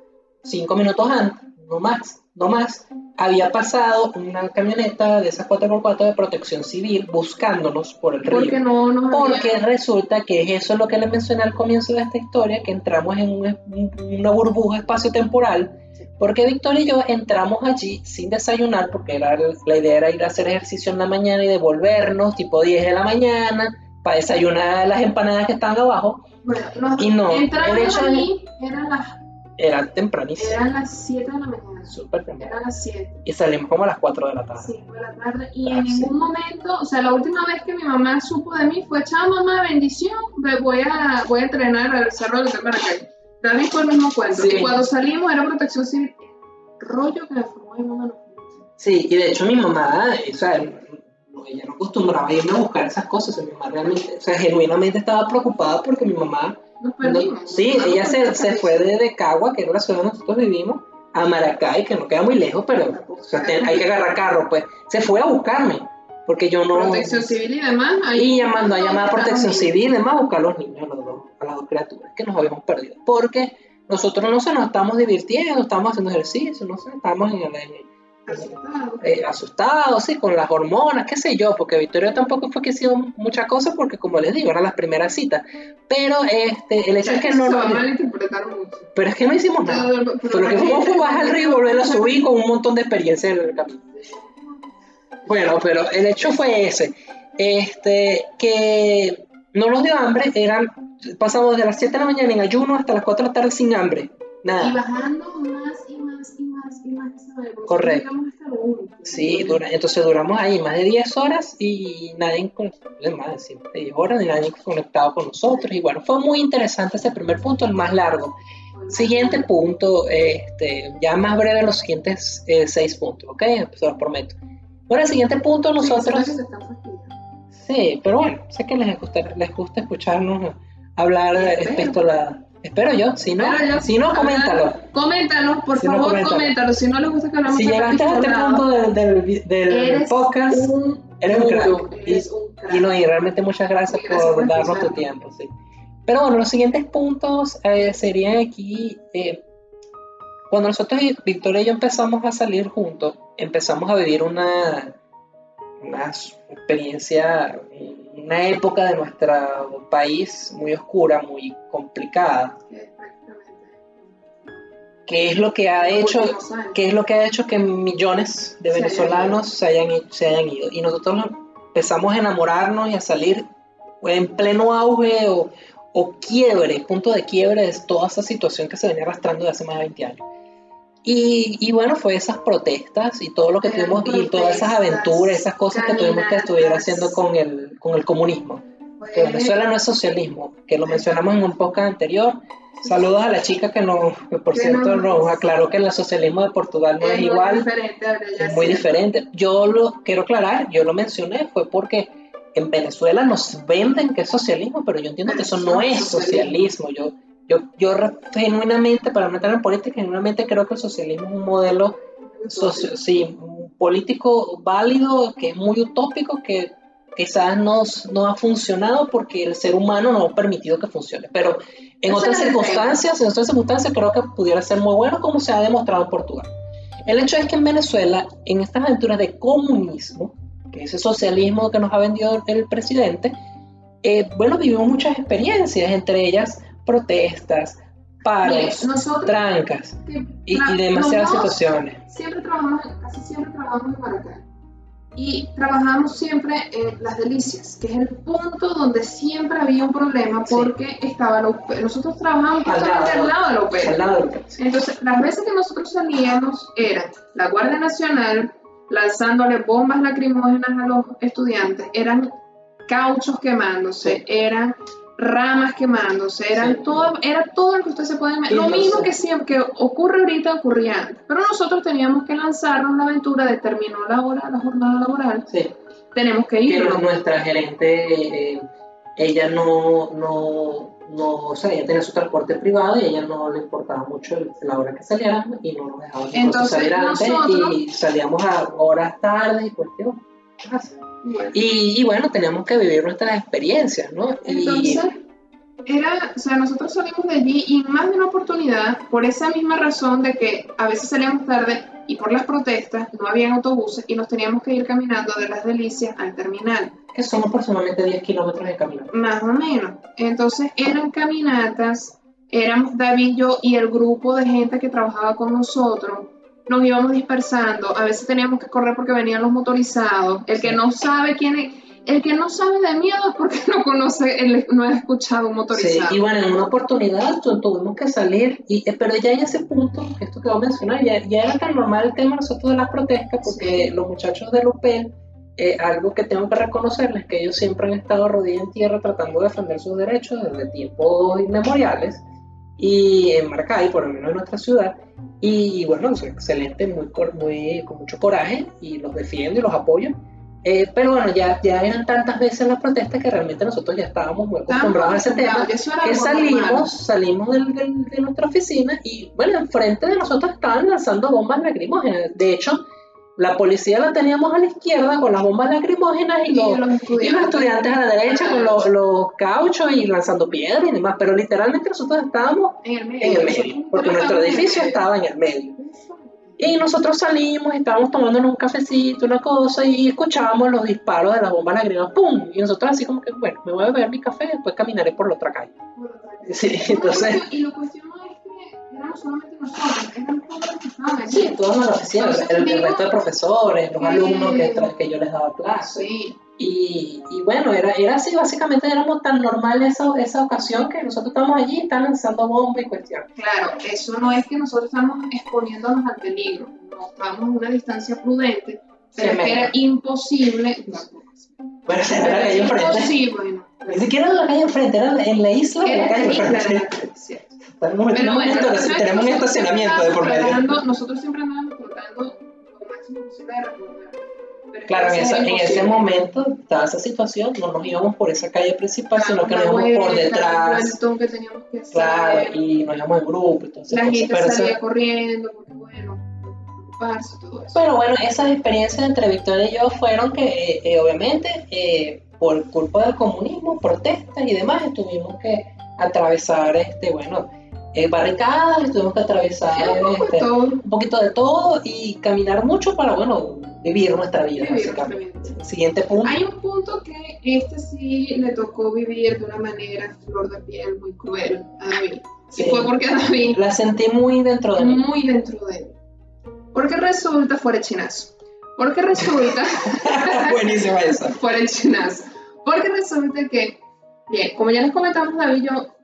cinco minutos antes, no más, no más, había pasado una camioneta de esas 4x4 de protección civil buscándonos por el río. Porque no nos Porque había- resulta que es eso lo que les mencioné al comienzo de esta historia, que entramos en un- un- una burbuja espacio-temporal, porque Victoria y yo entramos allí sin desayunar, porque era, la idea era ir a hacer ejercicio en la mañana y devolvernos tipo 10 de la mañana para desayunar las empanadas que estaban abajo. Bueno, Y no, entramos allí, eran las, Era tempranísimo, eran las 7 de la mañana. súper temprano. Eran las 7. Y salimos como a las 4 de la tarde. 5 de la tarde y Ah, en sí. ningún momento, o sea, la última vez que mi mamá supo de mí fue, chao mamá, bendición, voy a, voy a entrenar al cerro de Maracay. David fue el mismo cuento. Sí. Y cuando salimos era protección civil. Rollo que me formó mi mamá. Sí, y de hecho mi mamá, o sea, ella no acostumbraba a irme a buscar esas cosas. Mi mamá realmente, o sea, genuinamente estaba preocupada porque mi mamá Nos No, perdimos. sí, ella se, se fue de, de Cagua, que era la ciudad donde nosotros vivimos, a Maracay, que no queda muy lejos, pero o sea, te- hay que agarrar carro, pues. Se fue a buscarme, porque yo no... Protección civil y demás. ahí- Y llamando a llamar a protección civil, además a buscar a los niños, a, los dos- a las dos criaturas que nos habíamos perdido. Porque nosotros no se nos estamos divirtiendo, estamos haciendo ejercicio, no sé, estamos en el... Asustado. eh, asustados, sí, con las hormonas, qué sé yo, porque Victoria tampoco fue que hicimos muchas cosas, porque como les digo, eran las primeras citas. Pero este, el hecho es que no mucho. Pero es que no hicimos nada. Pero- Pero lo que fuimos fue bajar al río y volver a subir con un montón de experiencia en el camino. Bueno, pero el hecho fue ese. Este, que no nos dio hambre, eran, pasamos de las 7 de la mañana en ayuno hasta las 4 de la tarde sin hambre. Y Nada. bajando y más y más y más. ¿sabes? Porque Correcto. Sí, dura- entonces duramos ahí más de 10 horas y nadie, más de 7, 10 horas y nadie conectado con nosotros. Y bueno, fue muy interesante ese primer punto, el más largo. Siguiente punto, este, ya más breve los siguientes eh, seis puntos, ¿ok? Se los prometo. Bueno, el siguiente punto nosotros... Sí, pero bueno, sé que les gusta, les gusta escucharnos hablar respecto a la... Espero yo, si no, yo- si no, coméntalo. Coméntalo, por Si no, favor, coméntalo. coméntalo. Si no les gusta que hablamos Si llegaste a este punto del, del, del eres podcast, un eres un crack. duro, Y- eres un crack. y, no, y realmente muchas gracias, por, por darnos tu tiempo, sí. Pero bueno, los siguientes puntos eh, serían aquí, eh, cuando nosotros, Victoria y yo empezamos a salir juntos, empezamos a vivir una, una experiencia, una época de nuestro país muy oscura, muy complicada. Qué es lo que ha hecho, qué es lo que ha hecho que millones de venezolanos se hayan, se hayan ido. Y nosotros empezamos a enamorarnos y a salir en pleno auge o, o quiebre, punto de quiebre de toda esa situación que se venía arrastrando de hace más de 20 años. Y, y, bueno, fue esas protestas y todo lo que tuvimos, y todas esas aventuras, esas cosas que tuvimos que estuviera haciendo con el, con el comunismo. Que Venezuela no es socialismo, que lo mencionamos en un podcast anterior. Saludos a la chica que, nos, que por cierto nos aclaró que el socialismo de Portugal no es, igual, es muy diferente. Yo lo quiero aclarar, yo lo mencioné, fue porque en Venezuela nos venden que es socialismo, pero yo entiendo que eso no es socialismo. Yo, yo, yo genuinamente, para no entrar en política, genuinamente creo que el socialismo es un modelo sí, político válido, que es muy utópico, que quizás no, no ha funcionado porque el ser humano no ha permitido que funcione. Pero en otras circunstancias, en otras circunstancias creo que pudiera ser muy bueno, como se ha demostrado en Portugal. El hecho es que en Venezuela, en estas aventuras de comunismo, que ese socialismo que nos ha vendido el presidente, eh, bueno, vivimos muchas experiencias, entre ellas protestas, paros, trancas y, demasiadas situaciones. Siempre trabajamos, casi siempre trabajamos en Maracay. Y trabajamos siempre en Las Delicias, que es el punto donde siempre había un problema porque estaba la UP. Nosotros trabajamos al lado, al lado de la UP. Entonces, las veces que nosotros salíamos era la Guardia Nacional lanzándole bombas lacrimógenas a los estudiantes, eran cauchos quemándose, eran ramas quemándose, eran todo, era todo lo que usted se puede Lo mismo que siempre que ocurre ahorita ocurría antes. Pero nosotros teníamos que lanzarnos la aventura de terminó la hora, la jornada laboral. Sí. Tenemos que ir. Pero nuestra gerente, eh, ella no, no, no, o sea, ella tenía su transporte privado y ella no le importaba mucho la hora que saliéramos y no nos dejaba Entonces, salir antes y salíamos a horas tarde y cuestión. Y, y, bueno, teníamos que vivir nuestras experiencias, ¿no? Entonces, era, o sea, nosotros salimos de allí y más de una oportunidad, por esa misma razón de que a veces salíamos tarde y por las protestas no había autobuses y nos teníamos que ir caminando de las delicias al terminal. Que son aproximadamente 10 kilómetros de camino. Más o menos. Entonces eran caminatas, éramos David, yo y el grupo de gente que trabajaba con nosotros nos íbamos dispersando, a veces teníamos que correr porque venían los motorizados, el que no sabe quién es, el que no sabe de miedo es porque no conoce, no ha escuchado un motorizado. Sí, y bueno, en una oportunidad tuvimos que salir, y, eh, pero ya en ese punto, esto que voy a mencionar, ya, ya era tan normal el tema nosotros de las protestas, porque los muchachos de Lupel, eh, algo que tengo que reconocerles, que ellos siempre han estado rodillas en tierra tratando de defender sus derechos desde tiempos inmemoriales, y en Maracay, por lo menos en nuestra ciudad, y bueno, es excelente, muy, muy, con mucho coraje, y los defiendo y los apoyo. Eh, pero bueno, ya, ya eran tantas veces las protestas que realmente nosotros ya estábamos muy acostumbrados a ese tema. Que salimos, salimos de nuestra oficina y bueno, enfrente de nosotros estaban lanzando bombas lacrimógenas. De hecho, la policía la teníamos a la izquierda con las bombas lacrimógenas y, los, estudiantes. a la derecha con los, los, cauchos y lanzando piedras y demás. Pero literalmente nosotros estábamos en el medio, porque nuestro edificio estaba en el medio. Y nosotros salimos, estábamos tomándonos un cafecito, una cosa, y escuchábamos los disparos de las bombas lacrimógenas, ¡pum! Y nosotros así como que, bueno, me voy a beber mi café, después caminaré por la otra calle. Sí, entonces... Y lo éramos solamente nosotros, eran todos los que estaban allí. Sí, todos los oficiales, el, el, resto de profesores, los alumnos que, que yo les daba clase. Sí. Y, y, bueno, era, era así, básicamente éramos tan normal esa, esa ocasión que nosotros estamos allí, están lanzando bombas y cuestiones. Claro, eso no es que nosotros estamos exponiéndonos al peligro, no estamos a una distancia prudente, pero es que era imposible. bueno, era la calle enfrente. Imposible, Ni siquiera en la calle enfrente, era en la isla de la calle enfrente. Tenemos, tenemos, un, tenemos un estacionamiento de por medio. Nosotros siempre andamos tratando lo máximo posible de recordar Claro, en, ese momento estaba esa situación, no nos íbamos por esa calle principal, sino que nos íbamos por detrás. Que teníamos que hacer. Claro, y nos íbamos en grupo. Entonces, la gente salía corriendo, porque bueno, todo eso. Pero bueno, esas experiencias entre Victoria y yo fueron que, eh, eh, obviamente, eh, por culpa del comunismo, protestas y demás, tuvimos que atravesar, este, bueno, barricadas, tuvimos que atravesar este, un poquito de todo y caminar mucho para, bueno, vivir nuestra vida, básicamente. Siguiente punto. Hay un punto que este sí le tocó vivir de una manera flor de piel muy cruel a David. Sí. Y fue porque David La sentí muy dentro de mí. muy dentro de él. Porque resulta, fuera el chinazo. Porque resulta, [LAUGHS] Buenísima esa. [LAUGHS] fuera el chinazo. Porque resulta que, bien, como ya les comentamos, David y yo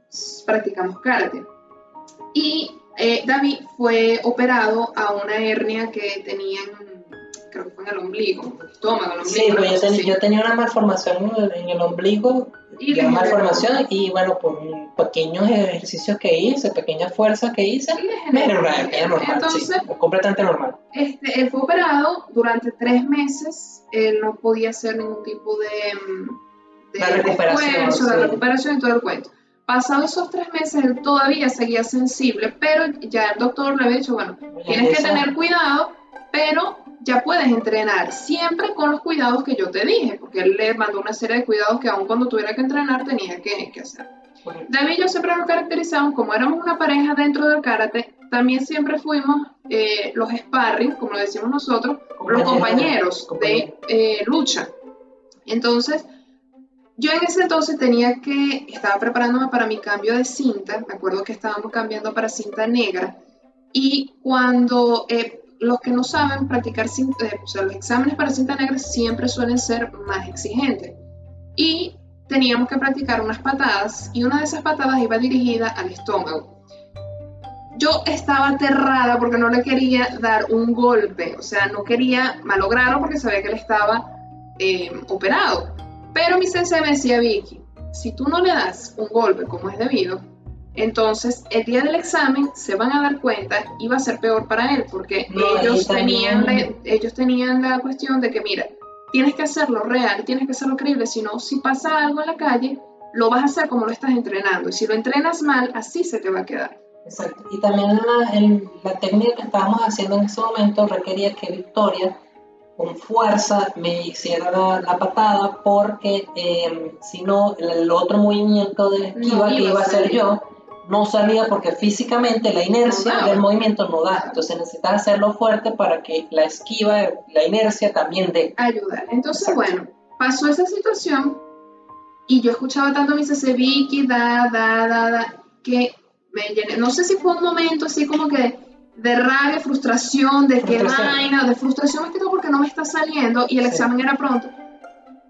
practicamos karate. Y eh, David fue operado a una hernia que tenía, en- creo que fue en el ombligo, el estómago, el ombligo. Sí, pues yo, ten- tenía una malformación en el, en el ombligo, Y una malformación, y bueno, por pequeños ejercicios que hice, pequeñas fuerzas que hice, me era normal, Entonces, sí, completamente normal. Este, él fue operado durante tres meses. Él no podía hacer ningún tipo de, mm, de La recuperación, esfuerzo, de sí. recuperación y todo el cuento. Pasados esos tres meses, él todavía seguía sensible, pero ya el doctor le había dicho, bueno, tienes que tener cuidado, pero ya puedes entrenar, siempre con los cuidados que yo te dije, porque él le mandó una serie de cuidados que aun cuando tuviera que entrenar tenía que, que hacer. David y yo siempre nos caracterizamos como éramos una pareja dentro del karate, también siempre fuimos eh, los sparring, como lo decimos nosotros, los compañeros de eh, lucha. Entonces, yo en ese entonces tenía que, estaba preparándome para mi cambio de cinta, me acuerdo que estábamos cambiando para cinta negra, y cuando eh, los que no saben practicar cinta, eh, o sea, los exámenes para cinta negra siempre suelen ser más exigentes. Y teníamos que practicar unas patadas, y una de esas patadas iba dirigida al estómago. Yo estaba aterrada porque no le quería dar un golpe, o sea, no quería malograrlo porque sabía que él estaba eh, operado. Pero mi sensei me decía, Vicky, si tú no le das un golpe como es debido, entonces el día del examen se van a dar cuenta y va a ser peor para él, porque No, ellos, tenían la, ellos tenían la cuestión de que, mira, tienes que hacerlo real, tienes que hacerlo creíble, si no, si pasa algo en la calle, lo vas a hacer como lo estás entrenando, y si lo entrenas mal, así se te va a quedar. Exacto. Y también la, el- la técnica que estábamos haciendo en ese momento requería que Victoria con fuerza me hiciera la, la patada porque eh, si no el, otro movimiento de esquiva No que iba a hacer yo no salía porque físicamente la inercia No daba. del movimiento no da. Entonces necesitas hacerlo fuerte para que la esquiva, la inercia también dé. ayudar. Entonces, Exacto. bueno, pasó esa situación y yo escuchaba tanto a mi CC Vicky, da, da, da, da, que me llené. No sé si fue un momento así como que de rabia, frustración, de qué Frustración. vaina, de frustración más que todo porque no me está saliendo y el Sí. examen era pronto.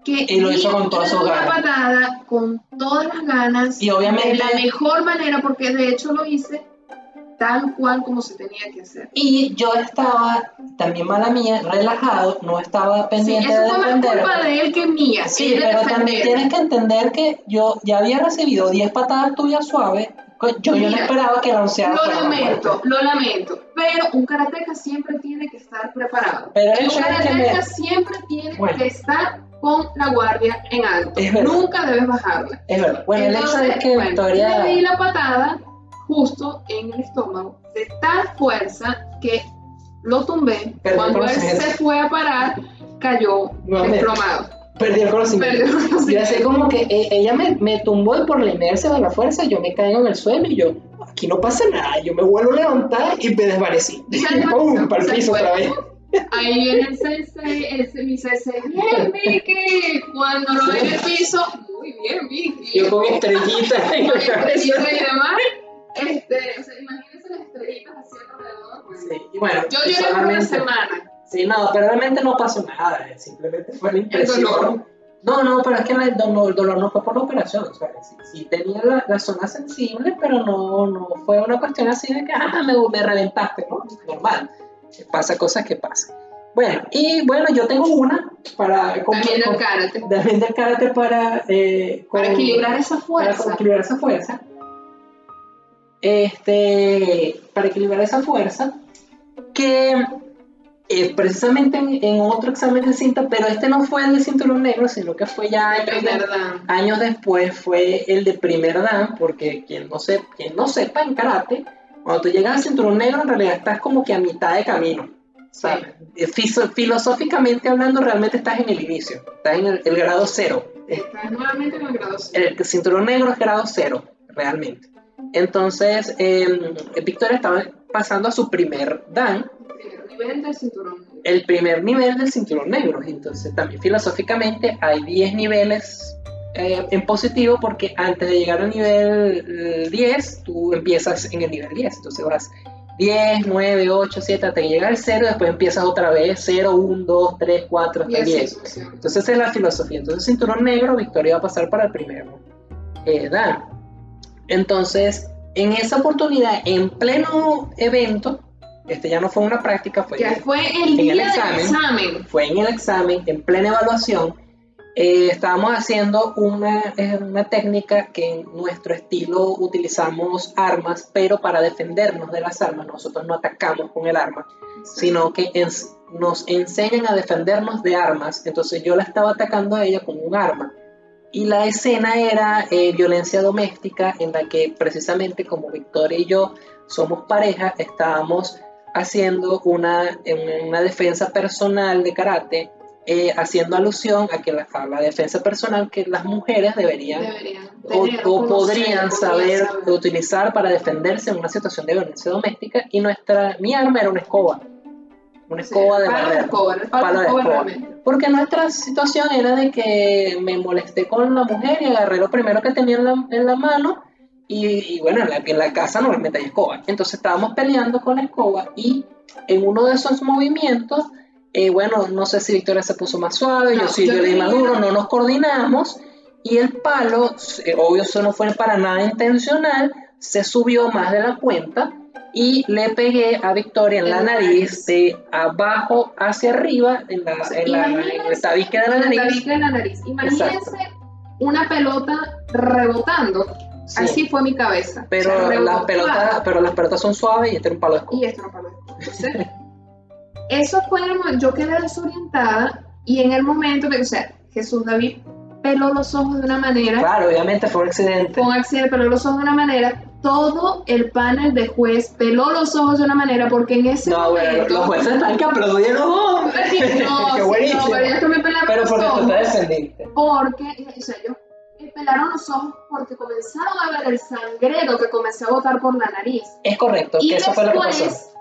Que Y lo hizo con todas sus ganas. patada con todas las ganas, Y obviamente- de la mejor manera, porque de hecho lo hice tal cual como se tenía que hacer. Y yo estaba, también mala mía, relajado, no estaba Sí, pendiente eso de fue más defender. culpa de él que mía. Sí, él de pero también tienes que entender que yo ya había recibido 10 patadas tuyas suaves. Yo, yo no Mira, esperaba que onceava Lo lamento, lo lamento, pero un karateca siempre tiene que estar preparado. Pero el karateca me- siempre tiene Bueno. que estar con la guardia en alto. Nunca debes bajarla. Es verdad. Bueno, el hecho de que bueno, Victoria. le di la patada justo en el estómago de tal fuerza que lo tumbé. Cuando él se fue a parar, cayó desplomado. Perdí el conocimiento. Perdió Y así como que eh, ella me, me tumbó y por la inercia de la fuerza yo me caigo en el suelo y yo, aquí no pasa nada, yo me vuelvo a levantar y me desvanecí. [LAUGHS] ¡Pum! Para el piso otra vez. Ahí viene el sensei, el, mi sensei, bien Vicky, cuando lo ve en el piso, muy bien Vicky, Yo con estrellitas en la cabeza. y demás, este, o sea, imagínense las estrellitas así alrededor. Sí, y bueno, yo lloré por una semana, Sí, no, pero realmente no pasó nada, eh, simplemente fue la impresión. dolor. No, no, pero es que el dolor, el dolor no fue por la operación, o sea, sí, sí tenía la, la zona sensible, pero no, no fue una cuestión así de que, ah, me, me reventaste, ¿no? Normal, pasa cosas que pasan. Bueno, y bueno, yo tengo una para... con- también con- el karate, también del karate para... eh, para con- equilibrar esa para fuerza, equilibrar esa fuerza. Este, para equilibrar esa fuerza, que eh, precisamente en, en otro examen de cinta, pero este no fue el de cinturón negro, sino que fue ya años, de- años después, fue el de primer dan, porque quien no, se, quien no sepa en karate, cuando tú llegas al cinturón negro, en realidad estás como que a mitad de camino. ¿sabes? Eh, fiso- Filosóficamente hablando, realmente estás en el inicio, estás en el, el grado cero. estás nuevamente en el grado cero. El cinturón negro es grado cero, realmente. Entonces, eh, Victoria estaba pasando a su primer dan, nivel del cinturón negro. el primer nivel del cinturón negro. Entonces también filosóficamente hay 10 niveles eh, en positivo porque antes de llegar al nivel 10 tú empiezas en el nivel 10. Entonces vas 10, 9, 8, 7, hasta que llega al 0, después empiezas otra vez 0, 1, 2, 3, 4, hasta 10. Entonces esa es la filosofía. Entonces cinturón negro, Victoria va a pasar para el primero. Eh, Dan. Entonces, en esa oportunidad, en pleno evento, este ya no fue una práctica, fue, fue el día Del examen. Fue en el examen, en plena evaluación. Eh, estábamos haciendo una, eh, una, técnica que en nuestro estilo utilizamos armas, pero para defendernos de las armas, nosotros no atacamos con el arma, sino que nos enseñan a defendernos de armas. Entonces yo la estaba atacando a ella con un arma. Y la escena era eh, violencia doméstica en la que precisamente como Victoria y yo somos pareja, estábamos haciendo una, una defensa personal de karate, eh, haciendo alusión a que la, la, defensa personal que las mujeres deberían, o, podrían saber, utilizar para defenderse en una situación de violencia doméstica y nuestra mi arma era una escoba. Una escoba de barrer. Porque nuestra situación era de que me molesté con la mujer y agarré lo primero que tenía en la, mano y, bueno, en la, en la casa normalmente hay escoba. Entonces estábamos peleando con la escoba y en uno de esos movimientos, eh, bueno, no sé si Victoria se puso más suave, yo sí, yo, le maduro, no nos coordinamos y el palo, eh, obvio eso no fue para nada intencional, se subió más de la cuenta y le pegué a Victoria en la nariz de abajo hacia arriba, en la, en la, el tabique de la nariz. de la nariz. Imagínense una pelota rebotando. Así fue mi cabeza. Pero, las pelotas, pero las pelotas son suaves y este era un palo de. Y este era un palo. Entonces, eso fue el momento, yo quedé desorientada y en el momento de, o sea, Jesús David peló los ojos de una manera. Claro, obviamente fue un accidente. Fue un accidente, peló los ojos de una manera todo el panel de juez peló los ojos de una manera porque en ese no, momento... Bueno, los jueces están que aplaudieron [LAUGHS] no, [LAUGHS] Qué buenísimo. No, pero ellos me pelaron pero los porque ojos. tú te descendiste. Porque, o sea, ellos me pelaron los ojos porque comenzaron a ver el sangrero que comencé a botar por la nariz. Es correcto, y que eso fue lo que pasó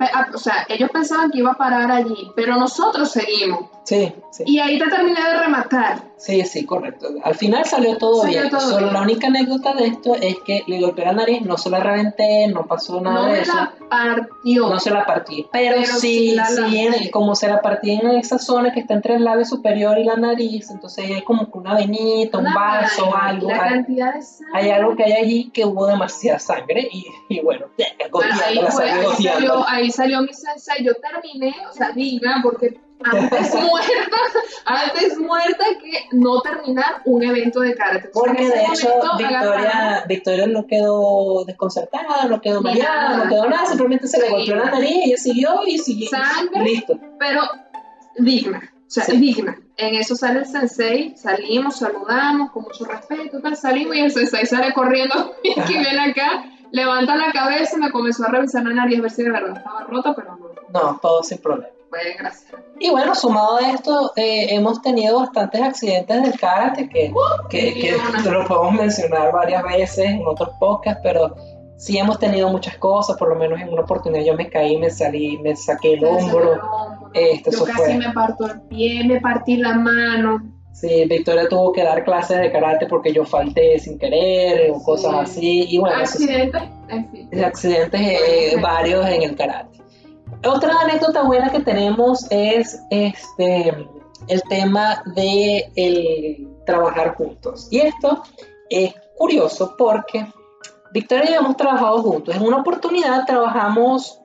Ah, o sea, ellos pensaban que iba a parar allí, pero nosotros seguimos. Sí, sí. Y ahí te terminé de rematar. Sí, sí, correcto. Al final salió todo bien. Solo la única anécdota de esto es que le golpeé la nariz, no se la reventé, no pasó nada no de eso. No se la partió. No se la partí. Pero, sí, sí, como se la partí en esa zona que está entre el labio superior y la nariz, entonces hay como una venita, un vaso, algo. La cantidad de sangre. Hay algo que hay allí que hubo demasiada sangre y, y bueno, bueno ahí, fue, ahí, salió, ahí salió mi sensei, yo terminé, o sea, diga, porque antes [LAUGHS] muerta, antes muerta que no terminar un evento de karate. Porque de hecho Victoria, Victoria no quedó desconcertada, no quedó mareada, no quedó nada, simplemente se le golpeó la nariz, ella siguió y siguió. Sangre, listo. Pero digna, o sea, digna. En eso sale el sensei, salimos, saludamos con mucho respeto, tal, salimos y el sensei sale corriendo [LAUGHS] y que viene acá, levanta la cabeza y me comenzó a revisar la nariz a ver si de verdad estaba rota, pero no. No, todo sin problema. Pues gracias. Y bueno, sumado a esto, eh, hemos tenido bastantes accidentes del karate que, que, que lo podemos mencionar varias veces en otros podcasts, pero sí hemos tenido muchas cosas, por lo menos en una oportunidad yo me caí, me salí, me saqué el hombro. Este, yo casi me parto el pie, me partí la mano. Sí, Victoria tuvo que dar clases de karate porque yo falté sin querer o cosas así. Y bueno, accidentes, en fin. Accidentes eh, varios en el karate. Otra anécdota buena que tenemos es este el tema de el trabajar juntos. Y esto es curioso porque Victoria y yo hemos trabajado juntos. En una oportunidad trabajamos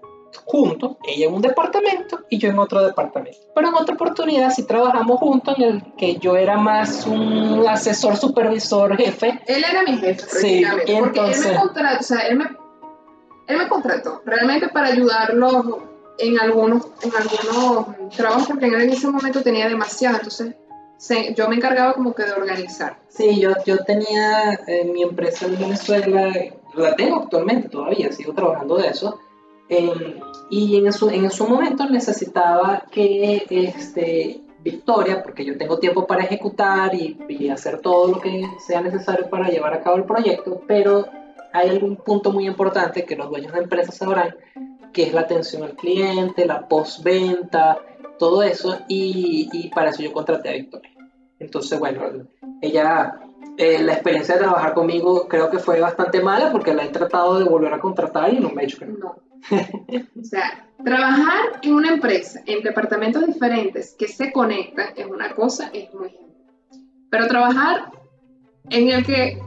juntos, ella en un departamento y yo en otro departamento. Pero en otra oportunidad sí trabajamos juntos en el que yo era más un asesor, supervisor, jefe. Él era mi jefe, sí, entonces... él me contrató, o sea, él me, él me contrató realmente para ayudarlo en algunos, en algunos trabajos porque en ese momento tenía demasiado, entonces yo me encargaba como que de organizar. Sí, yo, yo tenía eh, mi empresa en Venezuela, la tengo actualmente todavía, sigo trabajando de eso, em, y en su, en su momento necesitaba que este, Victoria, porque yo tengo tiempo para ejecutar y, y hacer todo lo que sea necesario para llevar a cabo el proyecto, pero hay algún punto muy importante que los dueños de empresas sabrán, que es la atención al cliente, la postventa, todo eso, y, y para eso yo contraté a Victoria. Entonces, bueno, ella, eh, la experiencia de trabajar conmigo creo que fue bastante mala porque la he tratado de volver a contratar y no me ha hecho que no. No. o sea, trabajar en una empresa, en departamentos diferentes que se conectan, es una cosa, es muy Pero trabajar en el que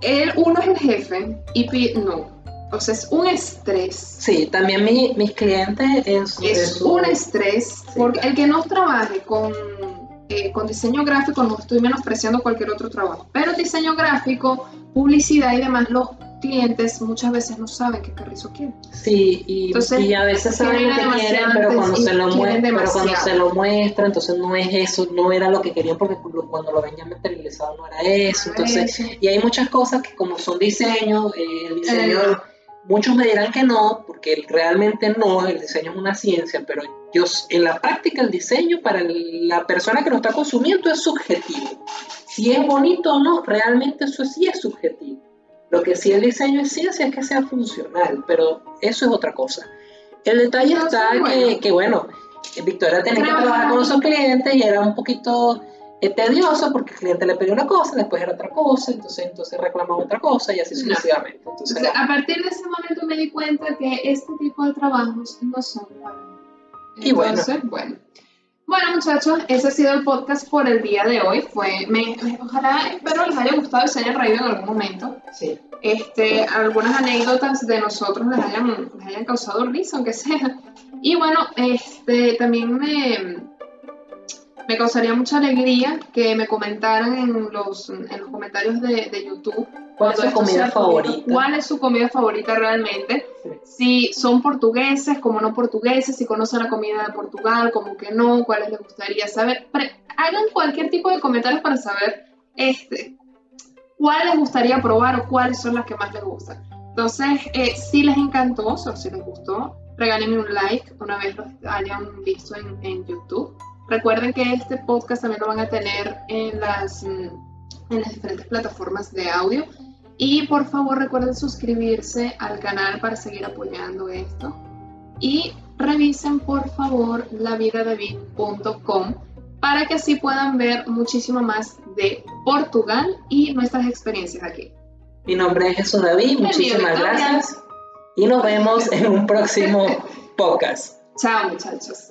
él, uno es el jefe y pide, no. O sea, es un estrés. Sí, también mis clientes es, un estrés, porque el que no trabaje con eh, con diseño gráfico no estoy menospreciando cualquier otro trabajo, pero diseño gráfico, publicidad y demás, los clientes muchas veces no saben qué carrizo quieren. Sí, y, y a veces saben lo que quieren, pero cuando, se lo muestra, pero cuando se lo muestra, entonces no es eso, no era lo que querían porque cuando lo ven ya materializado no era eso. Entonces, y hay muchas cosas que como son diseños, eh, el diseño... Eh, Muchos me dirán que no, porque realmente no, el diseño es una ciencia, pero yo, en la práctica el diseño para la persona que lo está consumiendo es subjetivo. Si es bonito o no, realmente eso sí es subjetivo. Lo que sí el diseño es ciencia es que sea funcional, pero eso es otra cosa. El detalle está Que, que, bueno, Victoria tenía que trabajar con sus clientes y era un poquito es tedioso porque el cliente le pidió una cosa, después era otra cosa, entonces, entonces reclamaba otra cosa y así sucesivamente. Entonces, a partir de ese momento me di cuenta que este tipo de trabajos no son para mí. y bueno. bueno. Bueno, muchachos, ese ha sido el podcast por el día de hoy. Fue, me, ojalá, espero les haya gustado y se hayan reído en algún momento. Sí. Este, algunas anécdotas de nosotros les hayan, les hayan causado risa, aunque sea. Y bueno, este, también me, me causaría mucha alegría que me comentaran en los, en los comentarios de, de YouTube cuál es su comida favorita. ¿Cuál es su comida favorita realmente? Si son portugueses, como no portugueses, si conocen la comida de Portugal, como que no, cuáles les gustaría saber. hagan cualquier tipo de comentarios para saber este, cuál les gustaría probar o cuáles son las que más les gustan. Entonces, eh, si les encantó o si les gustó, regálenme un like una vez lo hayan visto en, en YouTube Recuerden que este podcast también lo van a tener en las, mm, en las diferentes plataformas de audio. Y por favor recuerden suscribirse al canal para seguir apoyando esto. Y revisen por favor lavidadevid.com para que así puedan ver muchísimo más de Portugal y nuestras experiencias aquí. Mi nombre es Jesús David, muchísimas gracias y nos vemos en un próximo [LAUGHS] podcast. Chao muchachos.